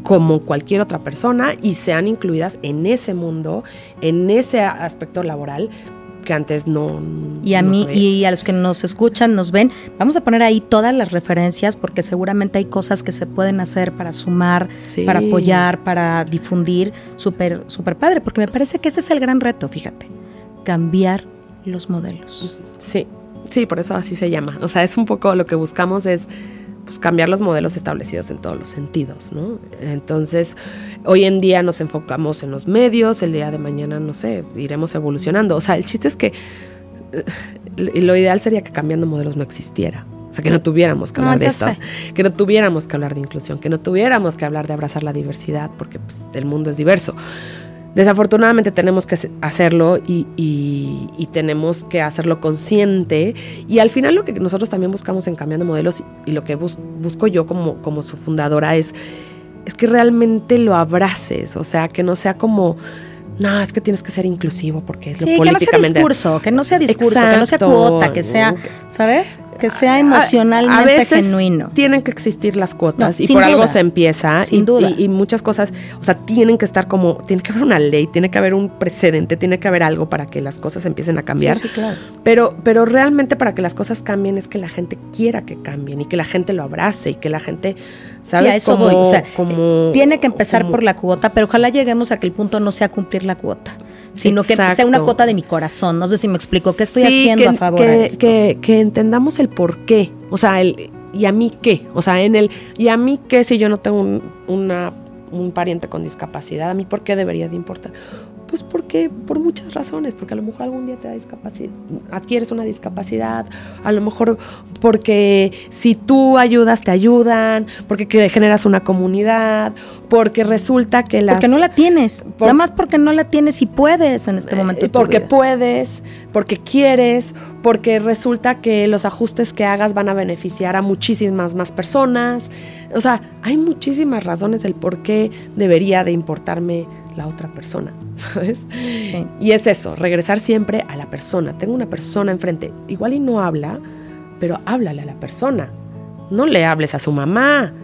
como cualquier otra persona y sean incluidas en ese mundo, en ese aspecto laboral que antes no. Y a mí y a los que nos escuchan, nos ven, vamos a poner ahí todas las referencias porque seguramente hay cosas que se pueden hacer para sumar, para apoyar, para difundir, súper, súper padre, porque me parece que ese es el gran reto, fíjate, cambiar los modelos. Sí, sí, por eso así se llama. O sea, es un poco lo que buscamos es pues, cambiar los modelos establecidos en todos los sentidos, ¿no? Entonces, hoy en día nos enfocamos en los medios, el día de mañana, no sé, iremos evolucionando. O sea, el chiste es que eh, lo ideal sería que cambiando modelos no existiera. sea, que no tuviéramos que hablar de eso, que no tuviéramos que hablar de inclusión, que no tuviéramos que hablar de abrazar la diversidad, porque pues, el mundo es diverso. Desafortunadamente tenemos que hacerlo y, tenemos que hacerlo consciente. Y al final lo que nosotros también buscamos en Cambiando Modelos y lo que busco yo como, como su fundadora es, es que realmente lo abraces, o sea, que no sea como no, es que tienes que ser inclusivo porque es lo sí, políticamente... que no sea discurso, que no sea discurso, que no sea cuota, que sea, ¿sabes? Que sea emocionalmente a, genuino. Tienen que existir las cuotas y por algo se empieza. Sin y, duda. Y, muchas cosas, o sea, tienen que estar como, tiene que haber una ley, tiene que haber un precedente, tiene que haber algo para que las cosas empiecen a cambiar. Sí, claro. Pero, pero realmente para que las cosas cambien es que la gente quiera que cambien y que la gente lo abrace y que la gente ¿Sabes? a eso voy. O sea, tiene que empezar por la cuota, pero ojalá lleguemos a que el punto no sea cumplir la cuota, sino que sea una cuota de mi corazón. No sé si me explico. ¿Qué estoy haciendo a favor que, de esto? Que, que entendamos el por qué. O sea, el ¿y a mí qué? O sea, en el ¿y a mí qué si yo no tengo un, una, un pariente con discapacidad? ¿A mí por qué debería de importar? Pues porque, por muchas razones, porque a lo mejor algún día te da discapacidad, adquieres una discapacidad, a lo mejor porque si tú ayudas, te ayudan, porque generas una comunidad, porque resulta que la... Porque no la tienes, nada más porque no la tienes y puedes en este momento. Eh, porque puedes, porque quieres, porque resulta que los ajustes que hagas van a beneficiar a muchísimas más personas. O sea, hay muchísimas razones del por qué debería de importarme la otra persona, <laughs> ¿sabes? Sí. Y es eso, regresar siempre a la persona. Tengo una persona enfrente, igual y no habla, pero háblale a la persona. No le hables a su mamá. <laughs>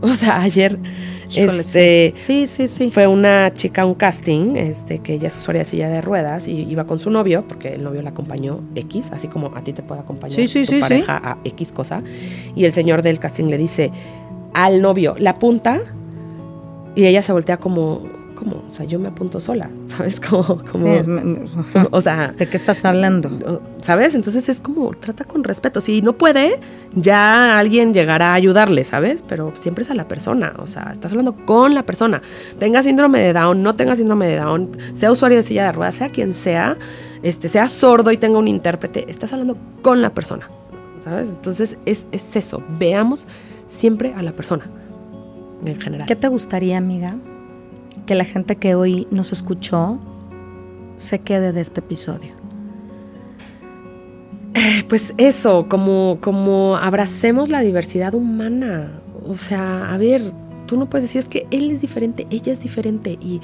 O sea, ayer este, sí. sí, sí, fue una chica a un casting, este, que ella es usuaria de silla de ruedas y iba con su novio, porque el novio la acompañó X, así como a ti te puede acompañar tu pareja a X cosa. Y el señor del casting le dice al novio, la punta, y ella se voltea como, ¿cómo? O sea, yo me apunto sola, <laughs> ¿sabes? Como, <laughs> o sea, ¿de qué estás hablando? ¿Sabes? Entonces es como, trata con respeto. Si no puede, ya alguien llegará a ayudarle, ¿sabes? Pero siempre es a la persona, o sea, estás hablando con la persona. Tenga síndrome de Down, no tenga síndrome de Down, sea usuario de silla de ruedas, sea quien sea, este, sea sordo y tenga un intérprete, estás hablando con la persona, ¿sabes? Entonces es, es eso, veamos siempre a la persona en general. ¿Qué te gustaría, amiga? Que la gente que hoy nos escuchó se quede de este episodio? Eh, pues eso, como, como abracemos la diversidad humana. O sea, a ver, tú no puedes decir es que él es diferente, ella es diferente. Y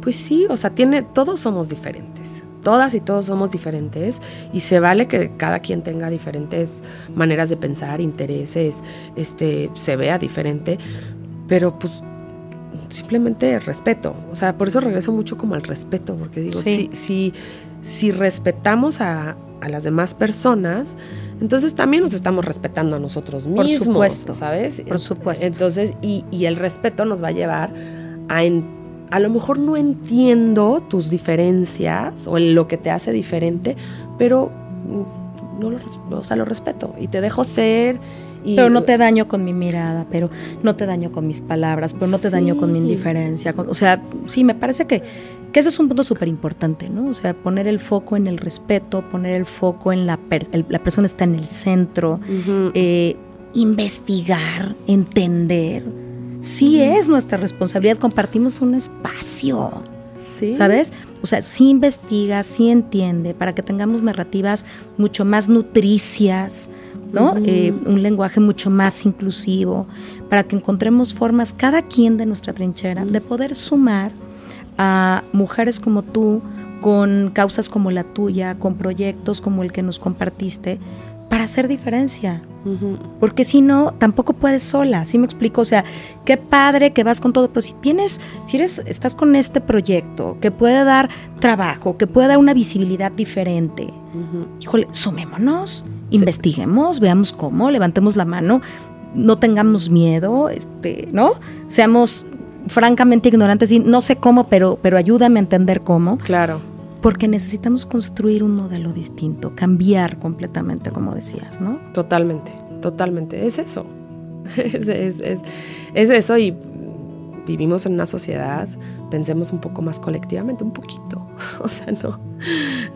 pues sí, o sea, tiene, todos somos diferentes. Todas y todos somos diferentes y se vale que cada quien tenga diferentes maneras de pensar, intereses, este, se vea diferente, pero pues simplemente respeto. O sea, por eso regreso mucho como al respeto, porque digo, si, si, si respetamos a, a, las demás personas, entonces también nos estamos respetando a nosotros mismos. Por supuesto. ¿Sabes? Por supuesto. Entonces, y, y el respeto nos va a llevar a, a lo mejor no entiendo tus diferencias o lo que te hace diferente, pero no lo, o sea, lo respeto y te dejo ser pero no te daño con mi mirada, pero no te daño con mis palabras, pero no te daño con mi indiferencia. o sea, sí, me parece que, que ese es un punto súper importante, ¿no? O sea, poner el foco en el respeto, poner el foco en la, la persona está en el centro, eh, investigar, entender. Sí es nuestra responsabilidad, compartimos un espacio. Sí. ¿Sabes? O sea, sí investiga, sí entiende, para que tengamos narrativas mucho más nutricias, ¿no? Eh, un lenguaje mucho más inclusivo, para que encontremos formas, cada quien de nuestra trinchera, de poder sumar a mujeres como tú, con causas como la tuya, con proyectos como el que nos compartiste, para hacer diferencia. Porque si no, tampoco puedes sola, ¿sí me explico? O sea, qué padre que vas con todo, pero si tienes, si eres, estás con este proyecto que puede dar trabajo, que puede dar una visibilidad diferente, híjole, sumémonos, investiguemos, veamos cómo, levantemos la mano, no tengamos miedo, este, ¿no? Seamos francamente ignorantes y no sé cómo, pero, pero ayúdame a entender cómo. Claro. Porque necesitamos construir un modelo distinto, cambiar completamente, como decías, ¿no? Totalmente, totalmente. Es eso. <laughs> es, es, es eso y vivimos en una sociedad, pensemos un poco más colectivamente, un poquito. <laughs> O sea, no,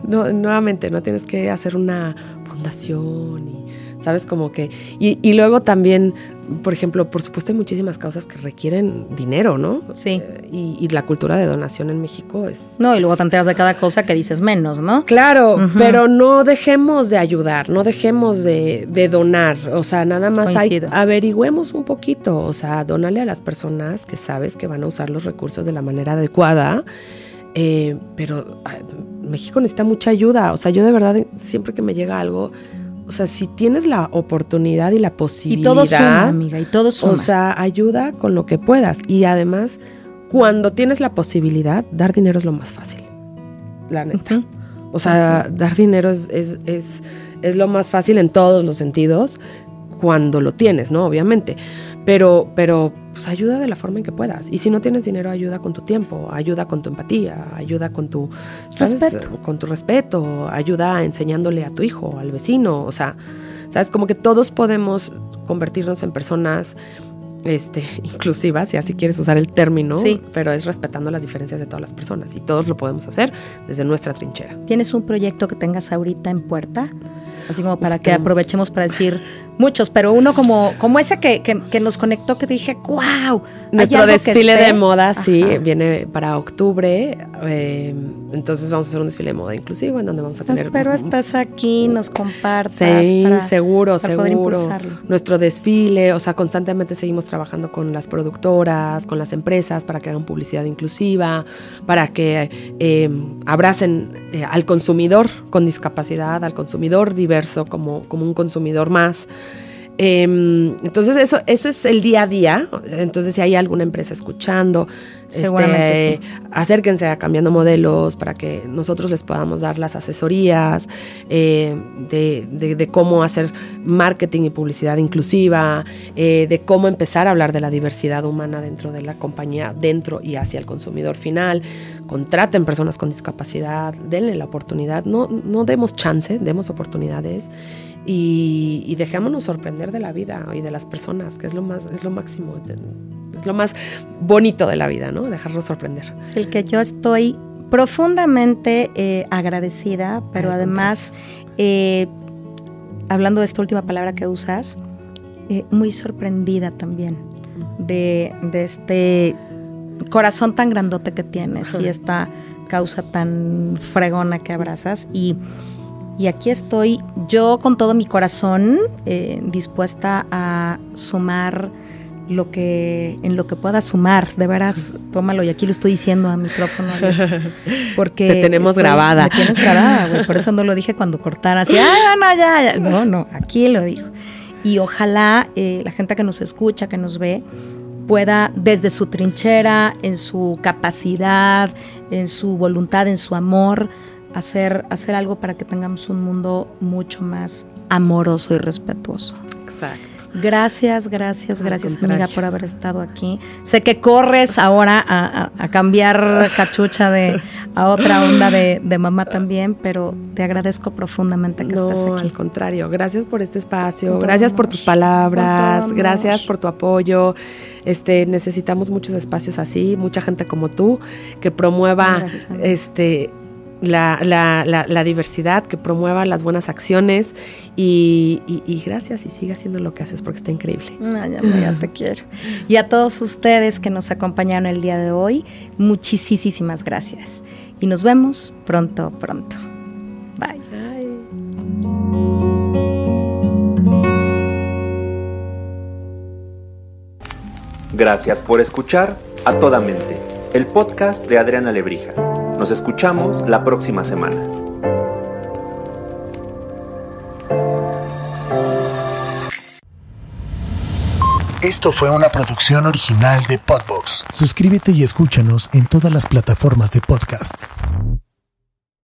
no, nuevamente, no tienes que hacer una fundación y ¿sabes? Como que, y, y luego también, por ejemplo, por supuesto hay muchísimas causas que requieren dinero, ¿no? Sí. Eh, y, y la cultura de donación en México es... No, y luego te enteras de cada cosa que dices menos, ¿no? Claro, pero no dejemos de ayudar, no dejemos de, de donar, o sea, nada más hay, averigüemos un poquito, o sea, dónale a las personas que sabes que van a usar los recursos de la manera adecuada, eh, pero ay, México necesita mucha ayuda, o sea, yo de verdad siempre que me llega algo, o sea, si tienes la oportunidad y la Y posibilidad, todo suma, amiga, y todo suma. o sea, ayuda con lo que puedas. Y además, cuando tienes la posibilidad, dar dinero es lo más fácil. La neta. O sea, dar dinero es, es, es, es lo más fácil en todos los sentidos cuando lo tienes, ¿no? Obviamente. Pero, pero pues ayuda de la forma en que puedas. Y si no tienes dinero, ayuda con tu tiempo, ayuda con tu empatía, ayuda con tu ¿sabes? Respeto. Con tu respeto, ayuda enseñándole a tu hijo, al vecino. O sea, sabes, como que todos podemos convertirnos en personas este, <laughs> inclusivas, si así quieres usar el término, Sí. pero es respetando las diferencias de todas las personas. Y todos lo podemos hacer desde nuestra trinchera. ¿Tienes un proyecto que tengas ahorita en puerta? Así como para que tengo. aprovechemos para decir muchos, pero uno como, como ese que, que- que nos conectó, que dije, wow. Nuestro desfile de moda, sí, viene para octubre. eh, entonces vamos a hacer un desfile de moda inclusivo en donde vamos a tener. Espero estás aquí, nos compartas. Sí, para- seguro, para poder seguro. impulsarlo. Nuestro desfile, o sea, constantemente seguimos trabajando con las productoras, con las empresas para que hagan publicidad inclusiva, para que eh, abracen eh, al consumidor con discapacidad, al consumidor diverso como, como un consumidor más. Eh, entonces eso, eso es el día a día. Entonces si hay alguna empresa escuchando, Seguramente este, acérquense a cambiando modelos para que nosotros les podamos dar las asesorías eh, de, de- de cómo hacer marketing y publicidad inclusiva, eh, de cómo empezar a hablar de la diversidad humana dentro de la compañía, dentro y hacia el consumidor final. Contraten personas con discapacidad, denle la oportunidad, no, no demos chance, demos oportunidades y, y dejémonos sorprender de la vida y de las personas, que es lo más, es lo máximo, es lo más bonito de la vida, ¿no? Dejarnos sorprender. Es el que yo estoy profundamente eh, agradecida, pero Al además, eh, hablando de esta última palabra que usas, eh, muy sorprendida también de, de este corazón tan grandote que tienes y esta causa tan fregona que abrazas. Y, y aquí estoy yo con todo mi corazón eh, dispuesta a sumar lo que en lo que pueda sumar, de veras, tómalo y aquí lo estoy diciendo a micrófono abierto, <laughs> porque Te tenemos grabada. Me tienes grabada, güey, por eso no lo dije cuando cortara así, ay, bueno, ya, ya. No, no, aquí lo dijo. Y ojalá eh, la gente que nos escucha, que nos ve, pueda desde su trinchera, en su capacidad, en su voluntad, en su amor, hacer, hacer algo para que tengamos un mundo mucho más amoroso y respetuoso. Exacto. Gracias, gracias, gracias amiga por haber estado aquí. Sé que corres ahora a, a- a cambiar cachucha de a otra onda de, de mamá también, pero te agradezco profundamente que no, estés aquí. al contrario. Gracias por este espacio, todo gracias por tus palabras, gracias por tu apoyo. Este, necesitamos muchos espacios así, mucha gente como tú que promueva Gracias, este la, la- la- la diversidad, que promueva las buenas acciones y, y- y gracias y siga haciendo lo que haces porque está increíble. Ay, amiga, te quiero. Y a todos ustedes que nos acompañaron el día de hoy, muchísimas gracias. Y nos vemos pronto, pronto. Bye. Gracias por escuchar A Toda Mente, el podcast de Adriana Lebrija. Nos escuchamos la próxima semana. Esto fue una producción original de Podbox. Suscríbete y escúchanos en todas las plataformas de podcast.